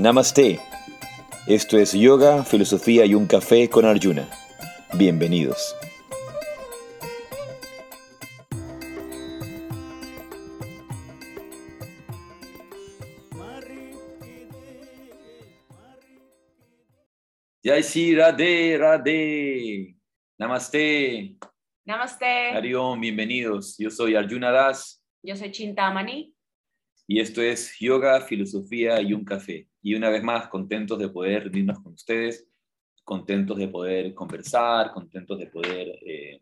Namaste. Esto es Yoga, Filosofía y un Café con Arjuna. Bienvenidos. Jai Shri Radhe Radhe. Namaste. Namaste. Arión, bienvenidos. Yo soy Arjuna Das Yo soy Chintamani. Y esto es Yoga, Filosofía y un Café. Y una vez más, contentos de poder reunirnos con ustedes, contentos de poder conversar, contentos de poder eh,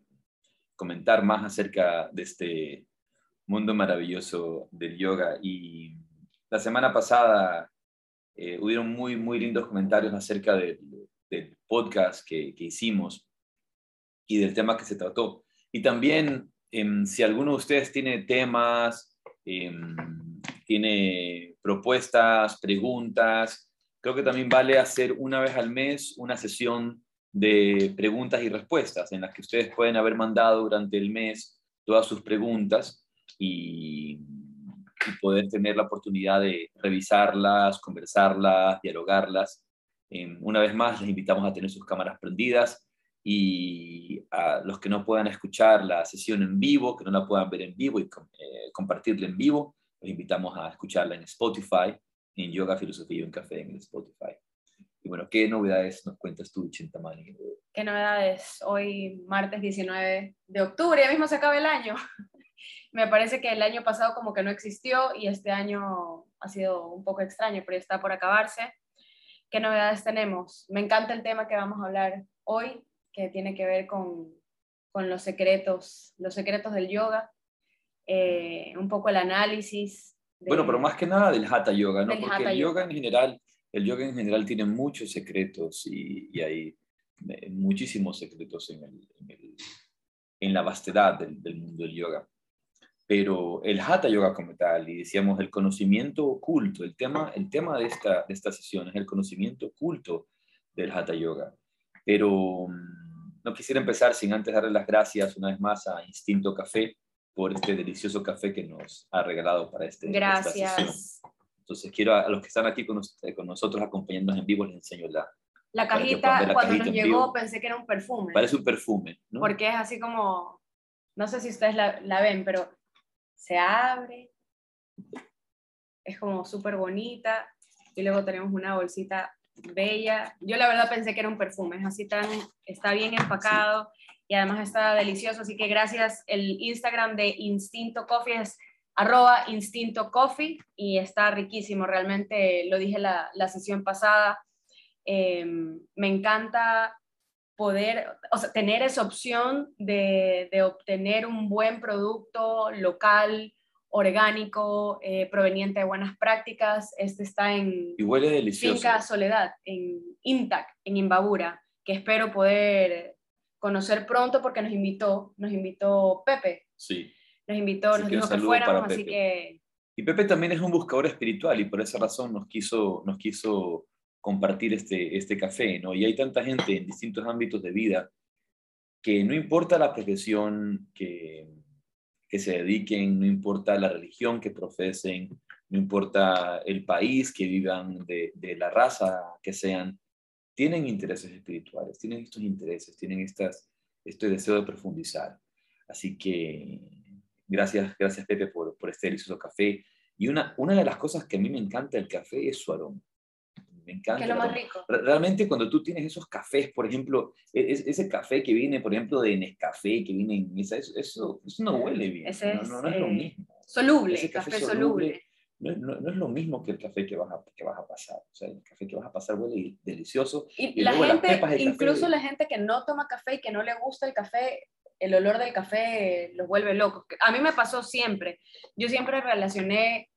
comentar más acerca de este mundo maravilloso del yoga. Y la semana pasada eh, hubieron muy, muy lindos comentarios acerca del, podcast que, que hicimos y del tema que se trató. Y también, em, si alguno de ustedes tiene temas, em, tiene propuestas, preguntas, creo que también vale hacer una vez al mes una sesión de preguntas y respuestas en las que ustedes pueden haber mandado durante el mes todas sus preguntas y, poder tener la oportunidad de revisarlas, conversarlas, dialogarlas. Em, una vez más, les invitamos a tener sus cámaras prendidas y a los que no puedan escuchar la sesión en vivo, que no la puedan ver en vivo y eh, compartirla en vivo, los invitamos a escucharla en Spotify, en Yoga, Filosofía y un Café en el Spotify. Y bueno, ¿qué novedades nos cuentas tú, Chintamani? ¿Qué novedades? Hoy, martes 19 de octubre, ya mismo se acaba el año. Me parece que el año pasado como que no existió y este año ha sido un poco extraño, pero está por acabarse. ¿Qué novedades tenemos? Me encanta el tema que vamos a hablar hoy, que tiene que ver con, con los secretos, los secretos del yoga, eh, un poco el análisis. de- Bueno, pero más que nada del Hatha Yoga, ¿no? Porque el yoga Yoga. en general, el yoga en general tiene muchos secretos y, y hay eh, muchísimos secretos en, el- en el- en la vastedad del, del mundo del yoga. Pero el Hatha Yoga como tal, y decíamos el conocimiento oculto, el tema, el tema de, esta, de esta sesión es el conocimiento oculto del Hatha Yoga. Pero mm, no quisiera empezar sin antes darle las gracias una vez más a Instinto Café por este delicioso café que nos ha regalado para este, esta sesión. Gracias. Entonces quiero a, a los que están aquí con, nos- eh, con nosotros acompañándonos en vivo, les enseño la... La cajita, la cuando cajita nos llegó, vivo. pensé que era un perfume. Parece un perfume, ¿no? porque es así como, no sé si ustedes la, la ven, pero se abre, es como súper bonita, y luego tenemos una bolsita bella. Yo la verdad pensé que era un perfume, es así tan, está bien empacado y además está delicioso, así que gracias. El Instagram de Instinto Coffee es arroba Instinto Coffee y está riquísimo, realmente lo dije la, la sesión pasada. Eh, me encanta poder, o sea, tener esa opción de, de obtener un buen producto local, orgánico, eh, proveniente de buenas prácticas. Este está en Y huele delicioso. Finca Soledad, en Intac, en Imbabura, que espero poder conocer pronto porque nos invitó, nos invitó Pepe, Sí. nos invitó, Así nos que dijo que fuéramos, así que Y Pepe también es un buscador espiritual y por esa razón nos quiso, nos quiso compartir este, este café, ¿no? Y hay tanta gente en distintos ámbitos de vida que no importa la profesión que, que se dediquen, no importa la religión que profesen, no importa el país que vivan, de, de la raza que sean, tienen intereses espirituales, tienen estos intereses, tienen estas, este deseo de profundizar. Así que gracias, gracias Pepe por, por este delicioso café. Y una, una de las cosas que a mí me encanta del café es su aroma. Me encanta. que es lo más rico. Re- Realmente cuando tú tienes esos cafés, por ejemplo, e- es- ese café que viene, por ejemplo, de Nescafé, que viene en esa, eso, eso, no huele bien. Ese no, es, no, no es lo eh, mismo. Soluble, Ese café, café soluble. soluble. No, no- no es lo mismo que el café que vas, a, que vas a pasar. O sea, el café que vas a pasar huele delicioso. Y, Y la luego las gente, pepas de café- incluso la gente que no toma café y que no le gusta el café, el olor del café los vuelve locos. A mí me pasó siempre. Yo siempre relacioné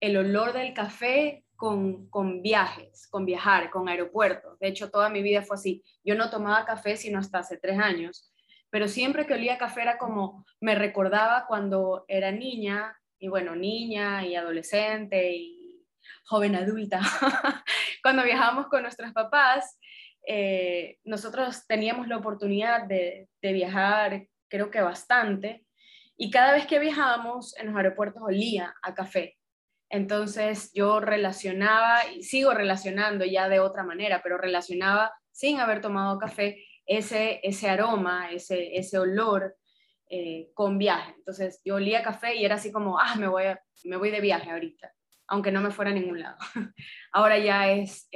el olor del café con, con viajes, con viajar, con aeropuertos. De hecho, toda mi vida fue así. Yo no tomaba café sino hasta hace tres años, pero siempre que olía café era como, me recordaba cuando era niña, y bueno, niña y adolescente y joven adulta, cuando viajábamos con nuestros papás, eh, nosotros teníamos la oportunidad de, de viajar, creo que bastante, y cada vez que viajábamos en los aeropuertos olía a café. Entonces yo relacionaba, y sigo relacionando ya de otra manera, pero relacionaba sin haber tomado café ese, ese aroma, ese, ese olor eh, con viaje. Entonces yo olía café y era así como, ah, me voy, me voy de viaje ahorita, aunque no me fuera a ningún lado. Ahora ya es,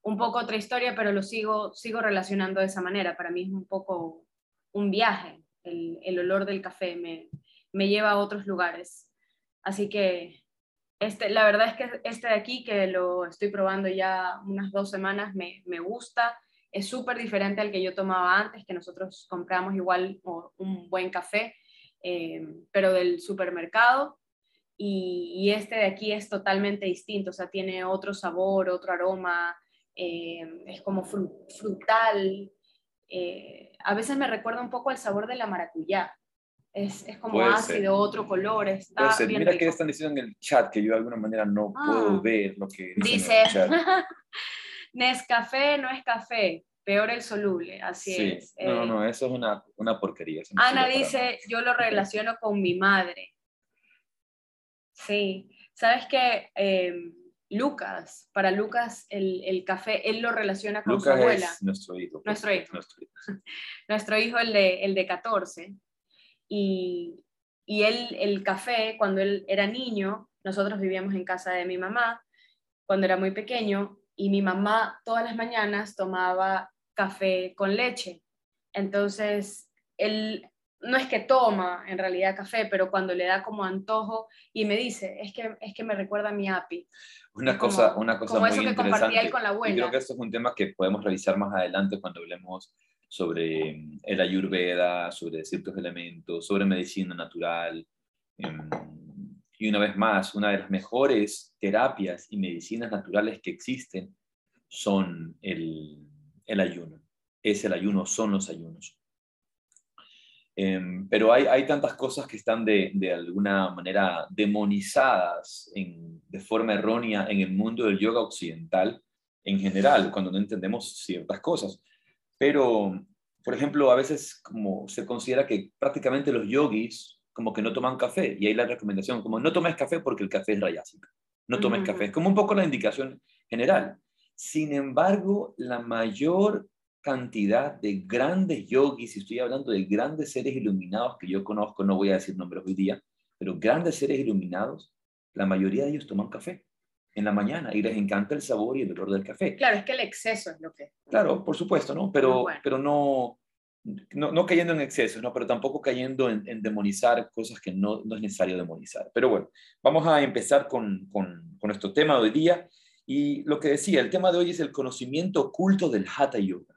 un poco otra historia, pero lo sigo, sigo relacionando de esa manera. Para mí es un poco un viaje. El, olor del café me, lleva a otros lugares. Así que este, la verdad es que este de aquí, que lo estoy probando ya unas dos semanas, me gusta. Es súper diferente al que yo tomaba antes, que nosotros compramos igual un buen café, eh, pero del supermercado. Y, este de aquí es totalmente distinto, o sea, tiene otro sabor, otro aroma, eh, es como frutal. Eh, a veces me recuerda un poco al sabor de la maracuyá, es, es como ácido, otro color, está bien Mira que están diciendo en el chat que yo de alguna manera no ah. puedo ver lo que dice. Nescafé no es café, peor el soluble, así es. No, no, eh. eso es una, una porquería. Ana dice, yo lo relaciono con mi madre. Sí, sabes que em, Lucas, para Lucas el, el, café, él lo relaciona con su abuela. Es nuestro hijo. Pues, nuestro hijo. Nuestro hijo, el, de, el de 14 y, y él, el café, cuando él era niño, nosotros vivíamos en casa de mi mamá, cuando era muy pequeño, y mi mamá todas las mañanas tomaba café con leche. Entonces, él no es que toma en realidad café, pero cuando le da como antojo y me dice, es que, es que me recuerda a mi api. Una cosa, una cosa muy eso que interesante. compartía él con la abuela. Y creo que esto es un tema que podemos revisar más adelante cuando hablemos sobre mm, el ayurveda, sobre ciertos elementos, sobre medicina natural. Em, y una vez más, una de las mejores terapias y medicinas naturales que existen son el, el ayuno. Es el ayuno, son los ayunos. Em, pero hay, hay, tantas cosas que están de, de alguna manera demonizadas en, de forma errónea en el mundo del yoga occidental en general, cuando no entendemos ciertas cosas. Pero, por ejemplo, a veces como se considera que prácticamente los yogis como que no toman café y hay la recomendación como no tomes café porque el café es rayásico. No tomes café. Es como un poco la indicación general. Sin embargo, la mayor cantidad de grandes yogis, y estoy hablando de grandes seres iluminados que yo conozco, no voy a decir nombres hoy día, pero grandes seres iluminados, la mayoría de ellos toman café en la mañana y les encanta el sabor y el olor del café. Claro, es que el exceso es lo que... Claro, por supuesto, ¿no? Pero, pero no, no, cayendo en excesos, ¿no? Pero tampoco cayendo en, demonizar cosas que no, no, es necesario demonizar. Pero bueno, vamos a empezar con, con, con nuestro tema de hoy día. Y lo que decía, el tema de hoy es el conocimiento oculto del Hatha Yoga.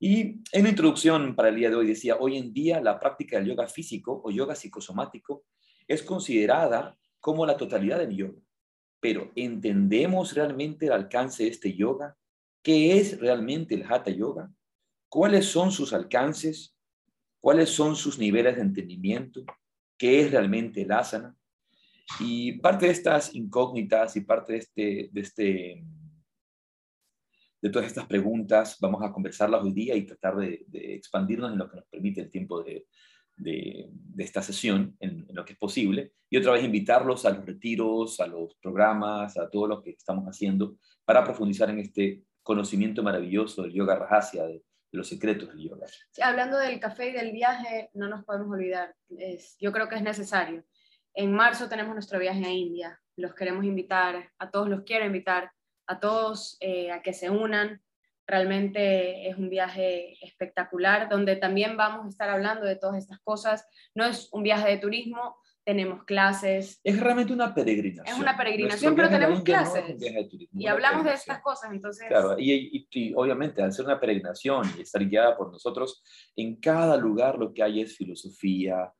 Y en la introducción para el día de hoy decía, hoy en día la práctica del yoga físico o yoga psicosomático es considerada como la totalidad del yoga pero ¿entendemos realmente el alcance de este yoga? ¿Qué es realmente el Hatha Yoga? ¿Cuáles son sus alcances? ¿Cuáles son sus niveles de entendimiento? ¿Qué es realmente el asana? Y parte de estas incógnitas y parte de este, de este, de todas estas preguntas, vamos a conversarlas hoy día y tratar de expandirnos en lo que nos permite el tiempo de, de, esta sesión en, lo que es posible y otra vez invitarlos a los retiros, a los programas, a todo lo que estamos haciendo para profundizar en este conocimiento maravilloso del yoga rajasya, de, los secretos del yoga. hablando del café y del viaje, no nos podemos olvidar, es, yo creo que es necesario. En marzo tenemos nuestro viaje a India, los queremos invitar, a todos los quiero invitar, a todos eh, a que se unan, Realmente es un viaje espectacular donde también vamos a estar hablando de todas estas cosas. No es un viaje de turismo, tenemos clases. Es realmente una peregrinación. Es una peregrinación, pero tenemos clases. y hablamos de estas cosas, entonces... Claro, y, obviamente al ser una peregrinación y estar guiada por nosotros, en cada lugar lo que hay es filosofía,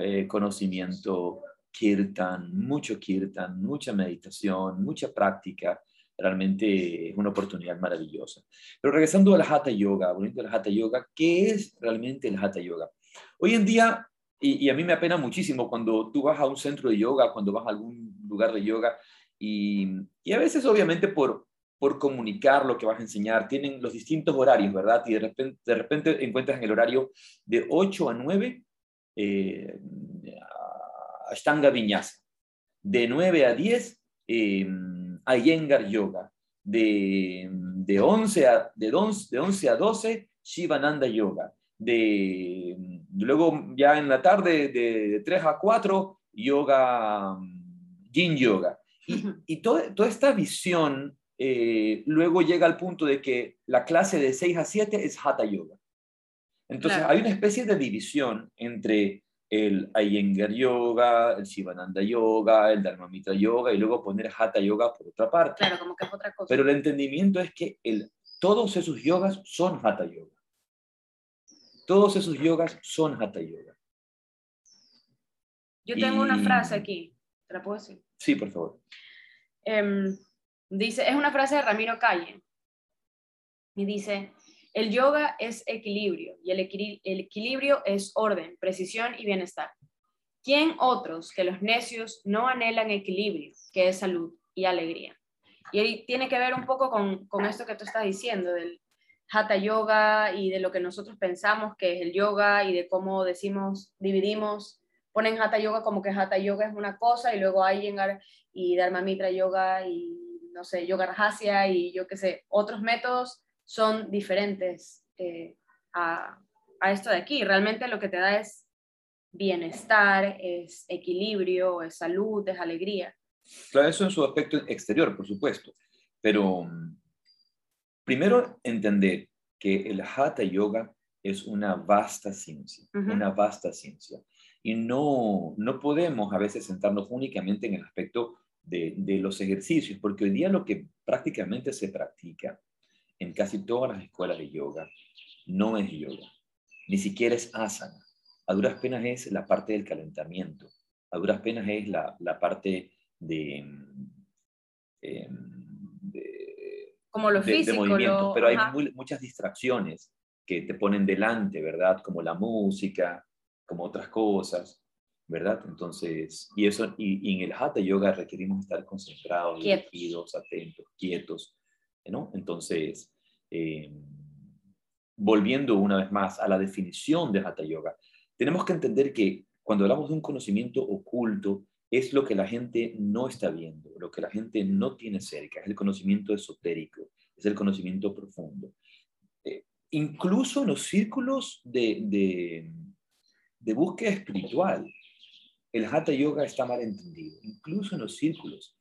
eh, conocimiento, kirtan, mucho kirtan, mucha meditación, mucha práctica realmente es una oportunidad maravillosa. Pero regresando al Hatha Yoga, volviendo al Hatha Yoga, ¿qué es realmente el Hatha Yoga? Hoy en día, y, a mí me apena muchísimo cuando tú vas a un centro de yoga, cuando vas a algún lugar de yoga, y, y a veces obviamente por, por comunicar lo que vas a enseñar, tienen los distintos horarios, ¿verdad? Y de repente, de repente encuentras en el horario de 8 a 9 eh, Ashtanga Vinyasa De 9 a 10, eh, Yoga. De, de, 11 a, de, 11, de 11 a 12, Shivananda Yoga. De, luego ya en la tarde, de, 3 a 4, Yoga, Yin Yoga. Y, toda esta visión eh, luego llega al punto de que la clase de 6 a 7 es Hatha Yoga. Entonces hay una especie de división entre el Iyengar Yoga, el Shivananda Yoga, el Dharmamitra Yoga y luego poner Hatha Yoga por otra parte. Claro, como que es otra cosa. Pero el entendimiento es que el, todos esos yogas son Hatha Yoga. Todos esos yogas son Hatha Yoga. Yo tengo una frase aquí, ¿te la puedo decir? Sí, por favor. Em, dice, es una frase de Ramiro Calle. Y dice, el yoga es equilibrio y el, equilibrio es orden, precisión y bienestar. ¿Quién otros que los necios no anhelan equilibrio, que es salud y alegría? Y ahí tiene que ver un poco con, con esto que tú estás diciendo, del hatha yoga y de lo que nosotros pensamos que es el yoga y de cómo decimos, dividimos, ponen hatha yoga como que hatha yoga es una cosa y luego hay y dharma mitra yoga y no sé, yoga rajasya y yo qué sé, otros métodos son diferentes eh, a, esto de aquí. Realmente lo que te da es bienestar, es equilibrio, es salud, es alegría. Claro, eso en su aspecto exterior, por supuesto. Pero primero entender que el Hatha Yoga es una vasta ciencia, una vasta ciencia. Y no, no podemos a veces sentarnos únicamente en el aspecto de, de, los ejercicios, porque hoy día lo que prácticamente se practica en casi todas las escuelas de yoga no es yoga, ni siquiera es asana. A duras penas es la parte del calentamiento, a duras penas es la, la parte de, em, de, como lo físico, movimiento, pero hay muchas distracciones que te ponen delante, ¿verdad? Como la música, como otras cosas, ¿verdad? Entonces, y eso, y, en el Hatha Yoga requerimos estar concentrados, quietos, atentos, quietos, ¿no? Entonces, eh, volviendo una vez más a la definición de Hatha Yoga, tenemos que entender que cuando hablamos de un conocimiento oculto, es lo que la gente no está viendo, lo que la gente no tiene cerca, es el conocimiento esotérico, es el conocimiento profundo. Eh, incluso en los círculos de, de, de búsqueda espiritual, el Hatha Yoga está mal entendido, incluso en los círculos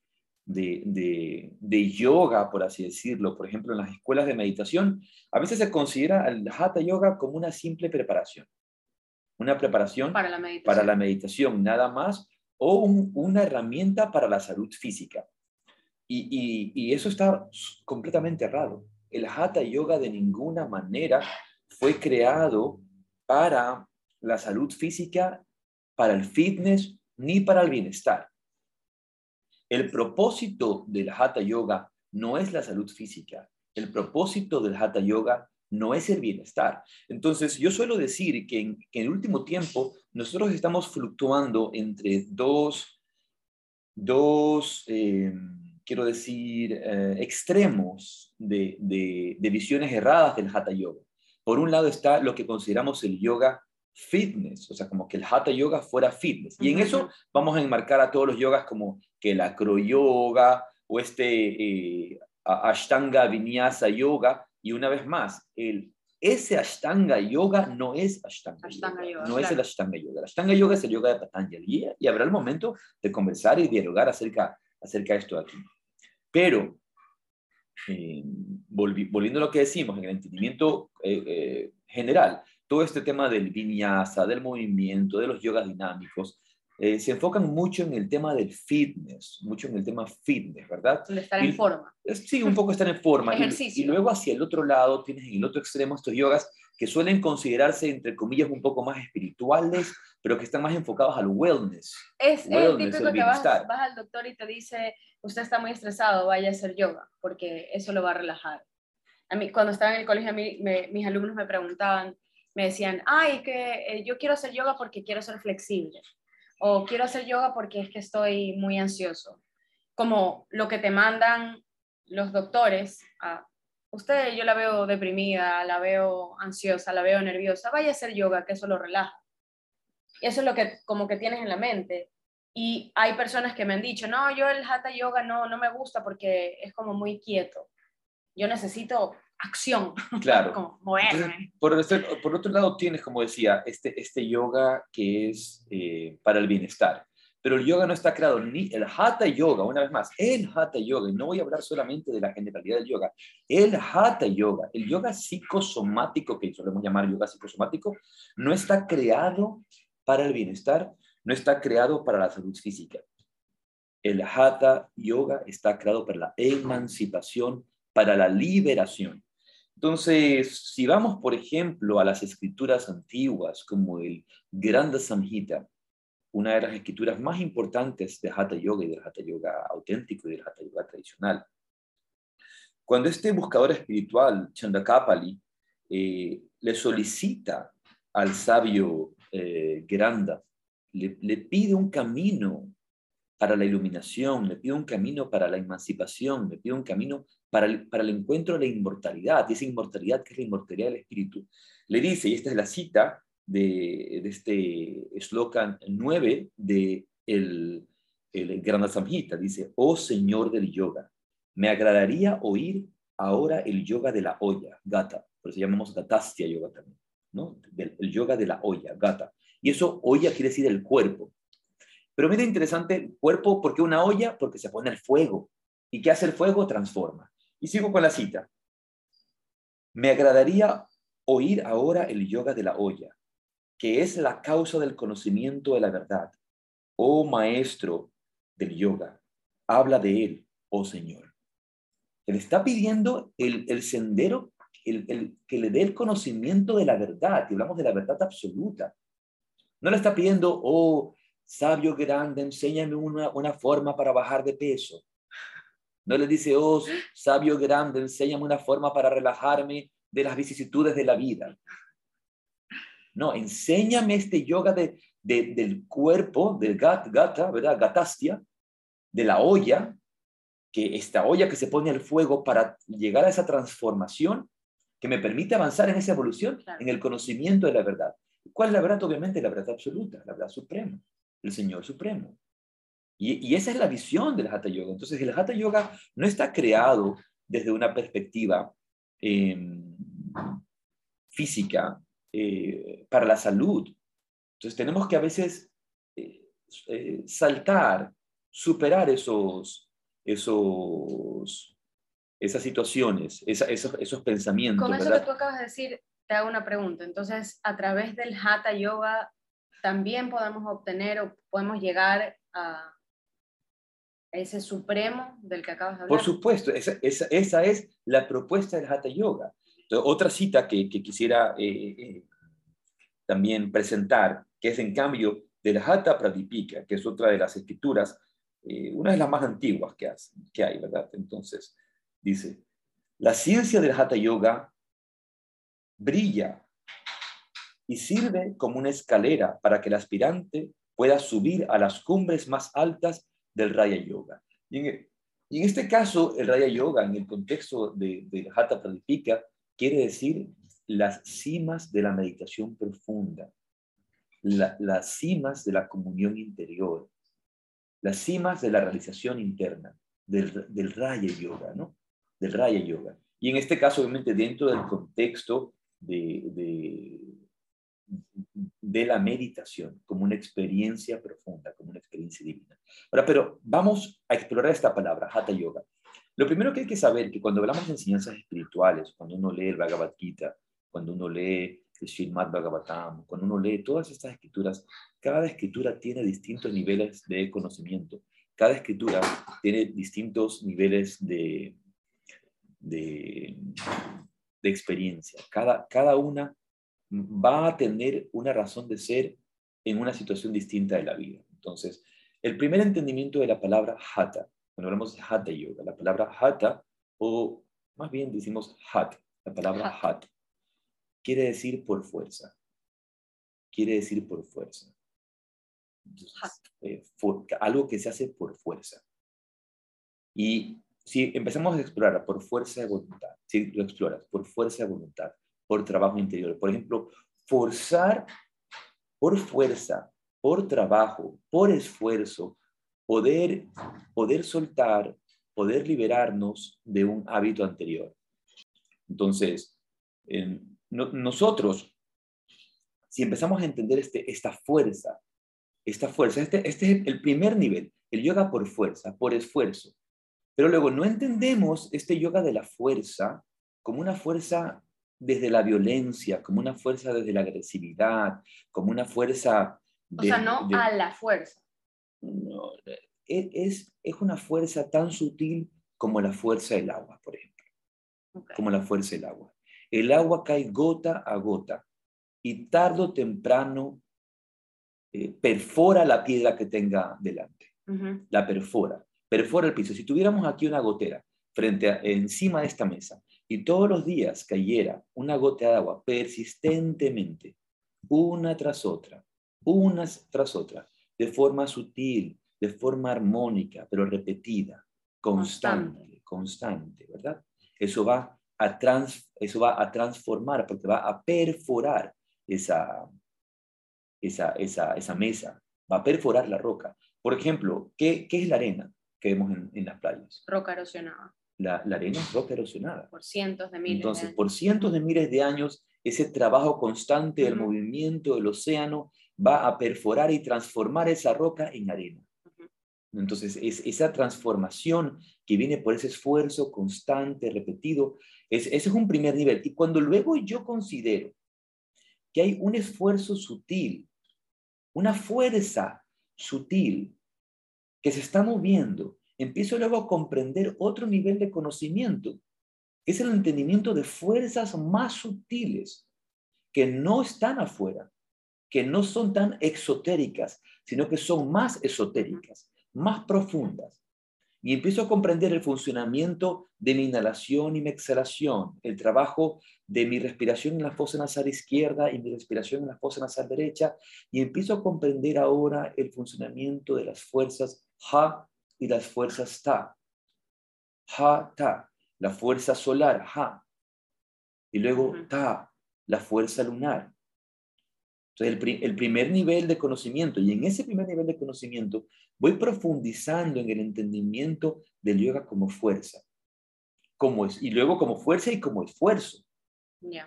de, yoga, por así decirlo, por ejemplo, en las escuelas de meditación, a veces se considera el Hatha Yoga como una simple preparación. Una preparación para la meditación, para la meditación nada más, o una herramienta para la salud física. Y, eso está completamente errado. El Hatha Yoga de ninguna manera fue creado para la salud física, para el fitness, ni para el bienestar. El propósito del Hatha Yoga no es la salud física. El propósito del Hatha Yoga no es el bienestar. Entonces, yo suelo decir que en, el último tiempo nosotros estamos fluctuando entre dos, dos eh, quiero decir, eh, extremos de, de visiones erradas del Hatha Yoga. Por un lado está lo que consideramos el yoga fitness, o sea, como que el hatha yoga fuera fitness. Y en eso vamos a enmarcar a todos los yogas como que el acroyoga o este eh, ashtanga vinyasa yoga. Y una vez más, el, ese ashtanga yoga no es ashtanga, yoga, no es el ashtanga yoga. El ashtanga yoga es el yoga de Patanjali y, habrá el momento de conversar y dialogar acerca, acerca de esto aquí. Pero, eh, volviendo a lo que decimos, en el entendimiento eh, general, todo este tema del vinyasa, del movimiento, de los yogas dinámicos, eh, se enfocan mucho en el tema del fitness, mucho en el tema fitness, ¿verdad? De estar en forma. Sí, un poco estar en forma. Ejercicio. Y, luego hacia el otro lado tienes en el otro extremo estos yogas que suelen considerarse, entre comillas, un poco más espirituales, pero que están más enfocados al wellness. Es el típico que vas, vas, al doctor y te dice, usted está muy estresado, vaya a hacer yoga, porque eso lo va a relajar. A mí, cuando estaba en el colegio, a mí, mis alumnos me preguntaban, me decían, ay, que eh, yo quiero hacer yoga porque quiero ser flexible, o quiero hacer yoga porque es que estoy muy ansioso. Como lo que te mandan los doctores, a, usted yo la veo deprimida, la veo ansiosa, la veo nerviosa, vaya a hacer yoga, que eso lo relaja. Eso es lo que como que tienes en la mente. Y hay personas que me han dicho, no, yo el hatha yoga no, no me gusta porque es como muy quieto. Yo necesito acción, Claro. como moverme. Por, este- por otro lado, tienes, como decía, este, este yoga que es eh, para el bienestar. Pero el yoga no está creado ni el hatha yoga, una vez más, el hatha yoga, y no voy a hablar solamente de la generalidad del yoga, el hatha yoga, el yoga psicosomático, que solemos llamar yoga psicosomático, no está creado para el bienestar, no está creado para la salud física. El hatha yoga está creado para la emancipación, para la liberación. Entonces, si vamos, por ejemplo, a las escrituras antiguas, como el Granda Samhita, una de las escrituras más importantes de Hatha Yoga y del Hatha Yoga auténtico y del Hatha Yoga tradicional. Cuando este buscador espiritual, Chandakapali, eh, le solicita al sabio eh, Granda, le, le pide un camino para la iluminación, le pide un camino para la emancipación, le pide un camino para el, para el encuentro de la inmortalidad, y esa inmortalidad que es la inmortalidad del espíritu. Le dice, y esta es la cita de, de este slogan 9 de el, el Granda Samhita, dice, oh Señor del yoga, me agradaría oír ahora el yoga de la olla, gata, por eso llamamos gatastia yoga también, ¿no? Del- el yoga de la olla, gata. Y eso, olla quiere decir el cuerpo. Pero mira interesante, el cuerpo, ¿por qué una olla? Porque se pone el fuego. ¿Y qué hace el fuego? Transforma. Y sigo con la cita. Me agradaría oír ahora el yoga de la olla, que es la causa del conocimiento de la verdad. Oh maestro del yoga, habla de él, oh Señor. Él está pidiendo el, sendero, el, el- que le dé el conocimiento de la verdad, y hablamos de la verdad absoluta. No le está pidiendo, oh sabio grande, enséñame una, una forma para bajar de peso. No le dice, oh sabio grande, enséñame una forma para relajarme de las vicisitudes de la vida. No, enséñame este yoga de, de- del cuerpo, del gat, gata, ¿verdad? Gatastia, de la olla, que esta olla que se pone al fuego para llegar a esa transformación que me permite avanzar en esa evolución, Claro. en el conocimiento de la verdad. ¿Cuál es la verdad? Obviamente la verdad absoluta, la verdad suprema, el Señor supremo. Y, y esa es la visión del Hatha Yoga. Entonces, el Hatha Yoga no está creado desde una perspectiva eh, física eh, para la salud. Entonces, tenemos que a veces eh, eh, saltar, superar esos, esos, esas situaciones, esa- esos, esos pensamientos. Con eso ¿verdad? que tú acabas de decir, te hago una pregunta. Entonces, a través del Hatha Yoga, también podemos obtener o podemos llegar a ese supremo del que acabas de hablar. Por supuesto, esa, esa, esa es la propuesta del Hatha Yoga. Entonces, otra cita que, que quisiera eh, eh, también presentar, que es en cambio del Hatha Pradipika, que es otra de las escrituras, eh, una de las más antiguas que, has- que hay, ¿verdad? Entonces, dice, la ciencia del Hatha Yoga brilla y sirve como una escalera para que el aspirante pueda subir a las cumbres más altas del Raya Yoga. Y en, y en este caso, el Raya Yoga, en el contexto de, del Hatha Pradipika, quiere decir las cimas de la meditación profunda, la- las cimas de la comunión interior, las cimas de la realización interna, del, del Raya Yoga, ¿no? Del Raya Yoga. Y en este caso, obviamente, dentro del contexto de, de, de la meditación, como una experiencia profunda, como una experiencia divina. Ahora, pero vamos a explorar esta palabra, Hatha Yoga. Lo primero que hay que saber es que cuando hablamos de enseñanzas espirituales, cuando uno lee el Bhagavad Gita, cuando uno lee el Srimad Bhagavatam, cuando uno lee todas estas escrituras, cada escritura tiene distintos niveles de conocimiento, cada escritura tiene distintos niveles de, de, de experiencia, cada, cada una va a tener una razón de ser en una situación distinta de la vida. Entonces, el primer entendimiento de la palabra hatha, cuando hablamos de hatha yoga, la palabra hatha, o más bien decimos hat, la palabra hat, quiere decir por fuerza. Quiere decir por fuerza. Entonces, eh, for- algo que se hace por fuerza. Y si empezamos a explorar por fuerza de voluntad, si lo exploras por fuerza de voluntad, por trabajo interior, por ejemplo, forzar por fuerza, por trabajo, por esfuerzo, poder, poder soltar, poder liberarnos de un hábito anterior. Entonces, nosotros, si empezamos a entender este, esta fuerza, esta fuerza, este, este es el primer nivel, el yoga por fuerza, por esfuerzo. Pero luego no entendemos este yoga de la fuerza como una fuerza desde la violencia, como una fuerza desde la agresividad, como una fuerza... o sea, no a la fuerza. No, e, es, es una fuerza tan sutil como la fuerza del agua, por ejemplo. Como la fuerza del agua. El agua cae gota a gota y tarde o temprano eh, perfora la piedra que tenga delante. La perfora, perfora el piso. Si tuviéramos aquí una gotera frente a, encima de esta mesa y todos los días cayera una gota de agua persistentemente, una tras otra, una tras otra, de forma sutil, de forma armónica, pero repetida, constante, constante, ¿verdad? Eso va a, trans, eso va a transformar, porque va a perforar esa, esa, esa, esa mesa, va a perforar la roca. Por ejemplo, ¿qué, qué es la arena que vemos en, en las playas? Roca erosionada. La, la, arena es roca erosionada. Por cientos de miles Entonces, por cientos de miles de años, ese trabajo constante del movimiento del océano va a perforar y transformar esa roca en arena. Entonces, es esa transformación que viene por ese esfuerzo constante, repetido, ese es un primer nivel. Y cuando luego yo considero que hay un esfuerzo sutil, una fuerza sutil que se está moviendo, empiezo luego a comprender otro nivel de conocimiento, es el entendimiento de fuerzas más sutiles que no están afuera, que no son tan exotéricas, sino que son más esotéricas más profundas. Y empiezo a comprender el funcionamiento de mi inhalación y mi exhalación, el trabajo de mi respiración en la fosa nasal izquierda y mi respiración en la fosa nasal derecha, y empiezo a comprender ahora el funcionamiento de las fuerzas Ha y las fuerzas Ta. Ha, Ta, la fuerza solar, Ha, y luego Ta, la fuerza lunar. Entonces, el, primer nivel de conocimiento, y en ese primer nivel de conocimiento voy profundizando en el entendimiento del yoga como fuerza, como es, y luego como fuerza y como esfuerzo.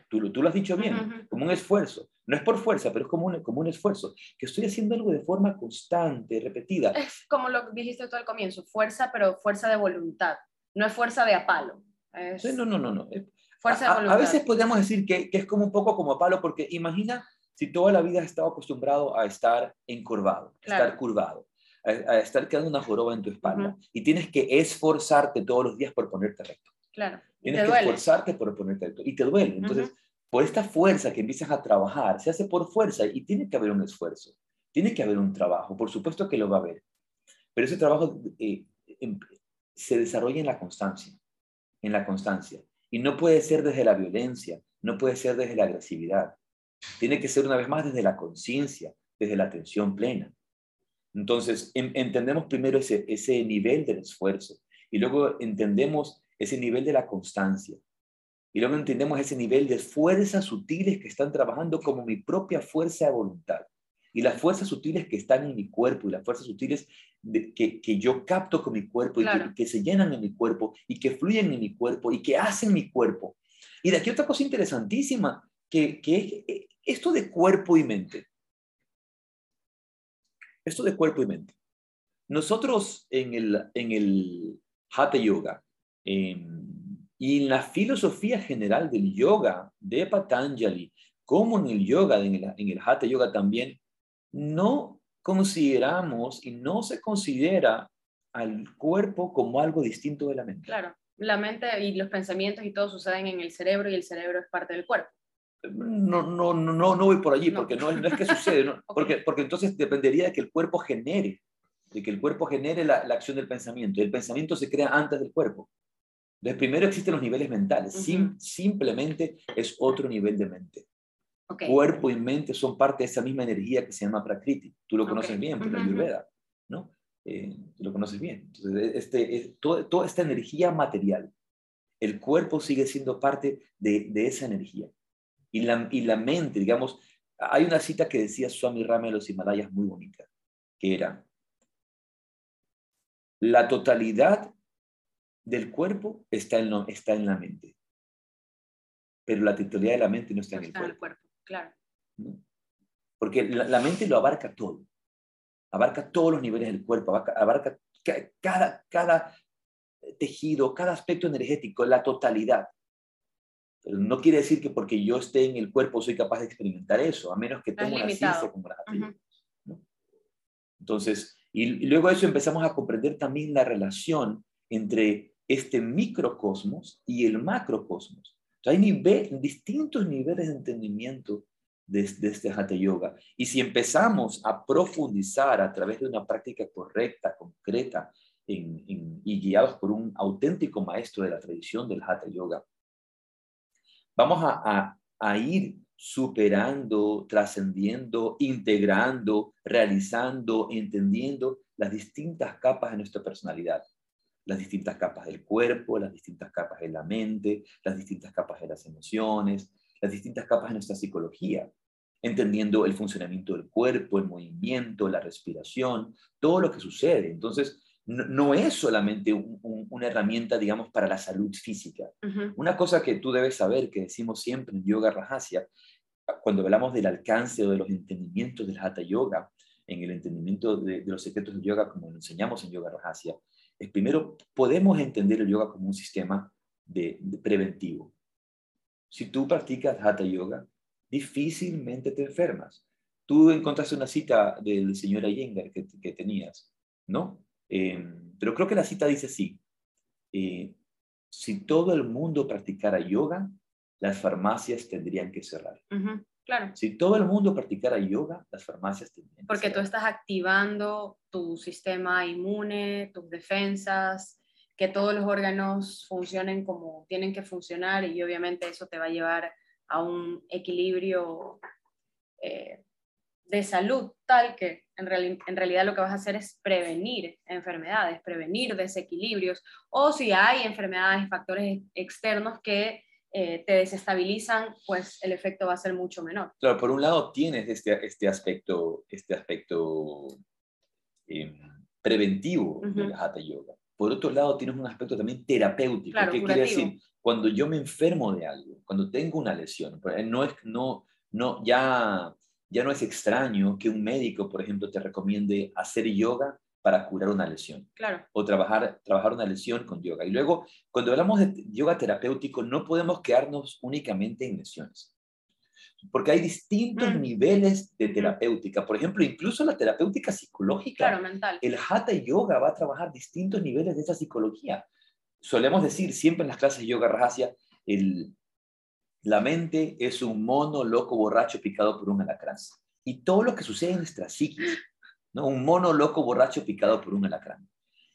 Tú, tú, lo has dicho bien, como un esfuerzo. No es por fuerza, pero es como un, como un esfuerzo, que estoy haciendo algo de forma constante, repetida. Es como lo dijiste tú al comienzo, fuerza, pero fuerza de voluntad, no es fuerza de apalo. No, no, no, no. Fuerza de voluntad. A, veces podríamos decir que, que, es como un poco como apalo, porque imagina si toda la vida has estado acostumbrado a estar encorvado, a estar curvado, a, estar quedando una joroba en tu espalda, y tienes que esforzarte todos los días por ponerte recto. Claro. Tienes que esforzarte por ponerte recto. Y te duele. Entonces, por esta fuerza que empiezas a trabajar, se hace por fuerza y tiene que haber un esfuerzo, tiene que haber un trabajo, por supuesto que lo va a haber. Pero ese trabajo eh, em, se desarrolla en la constancia, en la constancia. Y no puede ser desde la violencia, no puede ser desde la agresividad. Tiene que ser una vez más desde la conciencia, desde la atención plena. Entonces, entendemos primero ese, ese nivel del esfuerzo y luego entendemos ese nivel de la constancia. Y luego entendemos ese nivel de fuerzas sutiles que están trabajando como mi propia fuerza de voluntad. Y las fuerzas sutiles que están en mi cuerpo y las fuerzas sutiles que, que, yo capto con mi cuerpo y que, que, se llenan en mi cuerpo y que fluyen en mi cuerpo y que hacen mi cuerpo. Y de aquí otra cosa interesantísima, que, que esto de cuerpo y mente. Esto de cuerpo y mente. Nosotros en el, en el Hatha Yoga y en la filosofía general del yoga de Patanjali, como en el yoga, en el, en el Hatha Yoga también, no consideramos y no se considera al cuerpo como algo distinto de la mente. Claro, la mente y los pensamientos y todo suceden en el cerebro y el cerebro es parte del cuerpo no, no, no, no voy por allí, porque no, es que sucede, porque, porque entonces dependería de que el cuerpo genere, de que el cuerpo genere la, acción del pensamiento. El pensamiento se crea antes del cuerpo. Entonces, primero existen los niveles mentales, simplemente es otro nivel de mente. Cuerpo y mente son parte de esa misma energía que se llama Prakriti. Tú lo conoces bien, por la Ayurveda, ¿no? Eh, tú lo conoces bien. Entonces, este, es, toda esta energía material, el cuerpo sigue siendo parte de, de esa energía. Y la, y la mente, digamos, Hay una cita que decía Swami Rama de los Himalayas muy bonita, que era, la totalidad del cuerpo está en, está en la mente, pero la totalidad de la mente no está, en, el cuerpo. Claro. Porque la, mente lo abarca todo, abarca todos los niveles del cuerpo, abarca, cada, cada tejido, cada aspecto energético, la totalidad. Pero no quiere decir que porque yo esté en el cuerpo soy capaz de experimentar eso, a menos que tenga una ciencia como la Entonces, y, luego de eso empezamos a comprender también la relación entre este microcosmos y el macrocosmos. hay distintos niveles de entendimiento de, este Hatha Yoga. Y si empezamos a profundizar a través de una práctica correcta, concreta, y guiados por un auténtico maestro de la tradición del Hatha Yoga, vamos a ir superando, trascendiendo, integrando, realizando, entendiendo las distintas capas de nuestra personalidad, las distintas capas del cuerpo, las distintas capas de la mente, las distintas capas de las emociones, las distintas capas de nuestra psicología, entendiendo el funcionamiento del cuerpo, el movimiento, la respiración, todo lo que sucede. Entonces, no, es solamente una herramienta, digamos, para la salud física. Una cosa que tú debes saber, que decimos siempre en Yoga Rajasya, cuando hablamos del alcance o de los entendimientos del Hatha Yoga, en el entendimiento de, los secretos del yoga, como lo enseñamos en Yoga Rajasya, es primero, podemos entender el yoga como un sistema de, preventivo. Si tú practicas Hatha Yoga, difícilmente te enfermas. Tú encontraste una cita del señor Iyengar que, que tenías, ¿no? Em, pero creo que la cita dice así, eh, si todo el mundo practicara yoga, las farmacias tendrían que cerrar. Claro. Si todo el mundo practicara yoga, las farmacias tendrían Porque tú estás activando tu sistema inmune, tus defensas, que todos los órganos funcionen como tienen que funcionar y obviamente eso te va a llevar a un equilibrio eh, de salud tal que en, realidad lo que vas a hacer es prevenir enfermedades, prevenir desequilibrios, o si hay enfermedades factores externos que eh, te desestabilizan, pues el efecto va a ser mucho menor. Claro, por un lado tienes este, este aspecto, este aspecto em, preventivo del Hatha Yoga. Por otro lado, tienes un aspecto también terapéutico. ¿Qué quiere decir? Cuando yo me enfermo de algo, cuando tengo una lesión, no es, no, no, ya ya no es extraño que un médico, por ejemplo, te recomiende hacer yoga para curar una lesión. Claro. O trabajar, trabajar una lesión con yoga. Y luego, cuando hablamos de yoga terapéutico, no podemos quedarnos únicamente en lesiones. Porque hay distintos mm. niveles de terapéutica. Por ejemplo, incluso la terapéutica psicológica. Claro, mental. El Hatha Yoga va a trabajar distintos niveles de esa psicología. Solemos decir siempre en las clases de yoga rajasya, el, la mente es un mono loco borracho picado por un alacrán. Y todo lo que sucede en nuestra psiquis, ¿no? un mono loco borracho picado por un alacrán.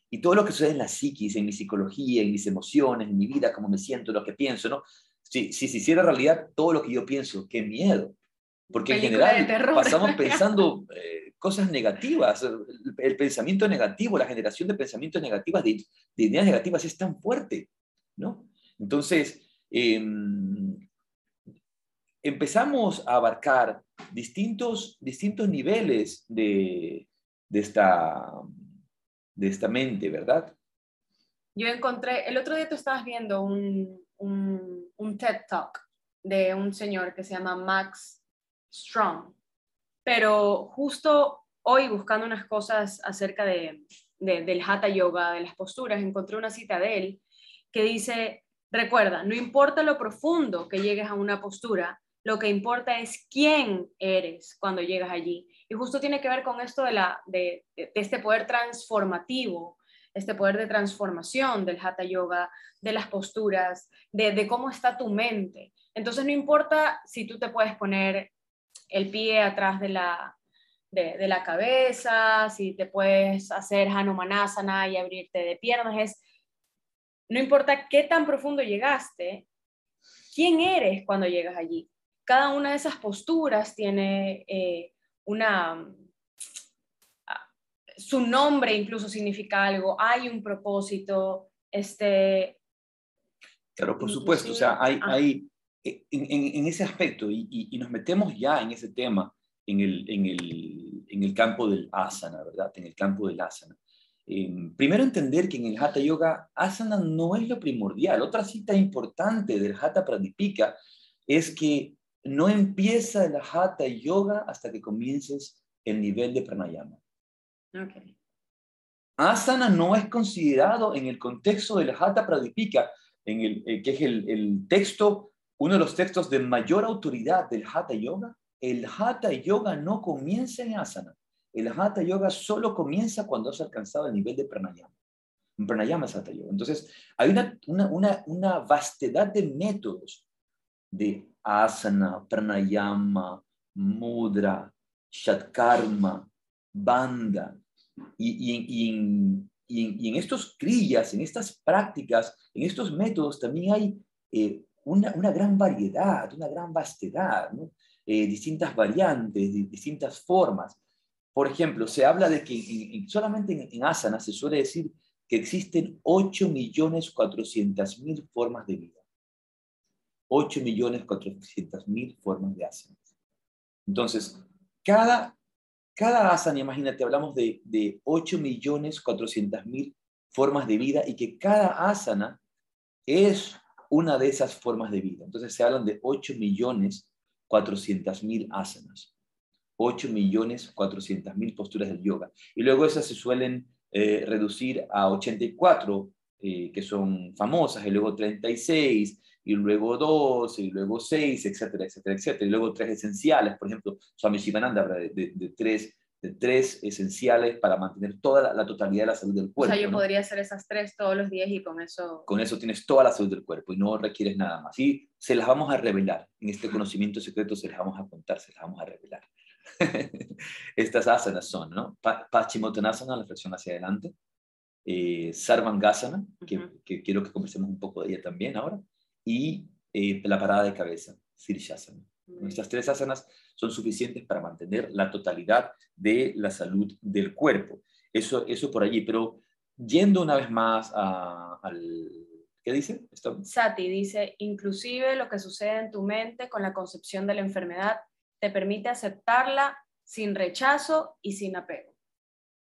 Y todo lo que sucede en la psiquis, en mi psicología, en mis emociones, en mi vida, cómo me siento, lo que pienso, ¿no? Si, si se hiciera realidad todo lo que yo pienso, qué miedo. Porque en general pasamos pensando eh, cosas negativas, el, pensamiento negativo, la generación de pensamientos negativos, de, ideas negativas es tan fuerte, ¿no? Entonces, em, empezamos a abarcar distintos, distintos niveles de, esta, de esta mente, ¿verdad? Yo encontré, el otro día tú estabas viendo un, un, TED Talk de un señor que se llama Max Strong, pero justo hoy buscando unas cosas acerca de, del Hatha Yoga, de las posturas, encontré una cita de él que dice, recuerda, no importa lo profundo que llegues a una postura, lo que importa es quién eres cuando llegas allí. Y justo tiene que ver con esto de, la, de, este poder transformativo, este poder de transformación del hatha yoga, de las posturas, de, cómo está tu mente. Entonces no importa si tú te puedes poner el pie atrás de la, de, la cabeza, si te puedes hacer Hanumanasana y abrirte de piernas, no importa qué tan profundo llegaste, quién eres cuando llegas allí cada una de esas posturas tiene eh, una, ah, su nombre incluso significa algo, hay un propósito, este... Claro, por supuesto, o sea, hay, hay en, ese aspecto, y, nos metemos ya en ese tema, en el, en el, en el campo del asana, ¿verdad? En el campo del asana. Em, primero entender que en el Hatha Yoga, asana no es lo primordial. Otra cita importante del Hatha Pradipika es que no empieza el Hatha Yoga hasta que comiences el nivel de pranayama. Okay. Asana no es considerado en el contexto del Hatha Pradipika, en el, eh, que es el, el, texto, uno de los textos de mayor autoridad del Hatha Yoga. El Hatha Yoga no comienza en asana. El Hatha Yoga solo comienza cuando has alcanzado el nivel de pranayama. Pranayama es Hatha Yoga. Entonces, hay una, una, una, una vastedad de métodos de asana, pranayama, mudra, shatkarma, banda. Y, en, estos kriyas, en estas prácticas, en estos métodos también hay eh, una, gran variedad, una gran vastedad, eh, distintas variantes, distintas formas. Por ejemplo, se habla de que solamente en, asana se suele decir que existen 8.400.000 formas de vida. 8.400.000 formas de asanas. Entonces, cada, cada asana, imagínate, hablamos de, de 8.400.000 formas de vida y que cada asana es una de esas formas de vida. Entonces se hablan de 8.400.000 asanas. 8.400.000 posturas del yoga. Y luego esas se suelen eh, reducir a 84, eh, que son famosas, y luego 36, y luego dos, y luego seis, etcétera, etcétera, etcétera. Y luego tres esenciales, por ejemplo, Swami Shivananda habla de, de, tres, de tres esenciales para mantener toda la, totalidad de la salud del cuerpo. O sea, yo podría hacer esas tres todos los días y con eso... Con eso tienes toda la salud del cuerpo y no requieres nada más. Y se las vamos a revelar. En este conocimiento secreto se las vamos a contar, se las vamos a revelar. Estas asanas son, ¿no? Paschimottanasana, la flexión hacia adelante. Eh, Sarvangasana, que, que quiero que conversemos un poco de ella también ahora y eh, la parada de cabeza, Sirishasana. Estas tres asanas son suficientes para mantener la totalidad de la salud del cuerpo. Eso, eso por allí, pero yendo una vez más al... ¿Qué dice? Esto. Sati dice, inclusive lo que sucede en tu mente con la concepción de la enfermedad te permite aceptarla sin rechazo y sin apego.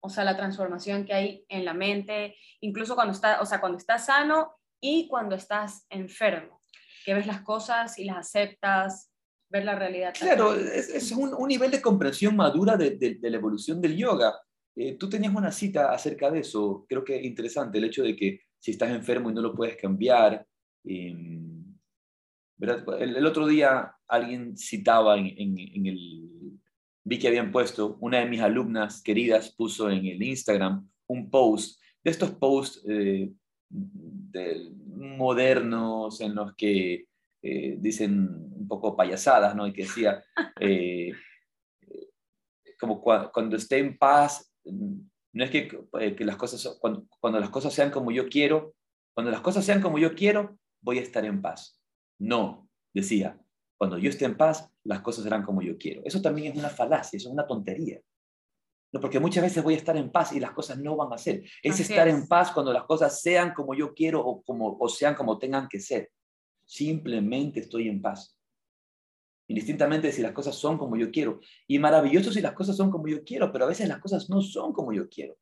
O sea, la transformación que hay en la mente, incluso cuando está, o sea, cuando estás sano y cuando estás enfermo, que ves las cosas y las aceptas, ver la realidad. Claro, es, un, nivel de comprensión madura de, la evolución del yoga. Eh, tú tenías una cita acerca de eso, creo que es interesante el hecho de que si estás enfermo y no lo puedes cambiar. Em, el, otro día alguien citaba en, el... Vi que habían puesto, una de mis alumnas queridas puso en el Instagram un post, de estos posts eh, modernos en los que eh, dicen un poco payasadas, ¿no? Y que decía, eh, como cuando esté en paz, no es que, eh, que las cosas, cuando, cuando, las cosas sean como yo quiero, cuando las cosas sean como yo quiero, voy a estar en paz. No, decía, cuando yo esté en paz, las cosas serán como yo quiero. Eso también es una falacia, eso es una tontería. No, porque muchas veces voy a estar en paz y las cosas no van a ser. Es estar en paz cuando las cosas sean como yo quiero o, como, o sean como tengan que ser. Simplemente estoy en paz. Indistintamente si las cosas son como yo quiero. Y maravilloso si las cosas son como yo quiero, pero a veces las cosas no son como yo quiero.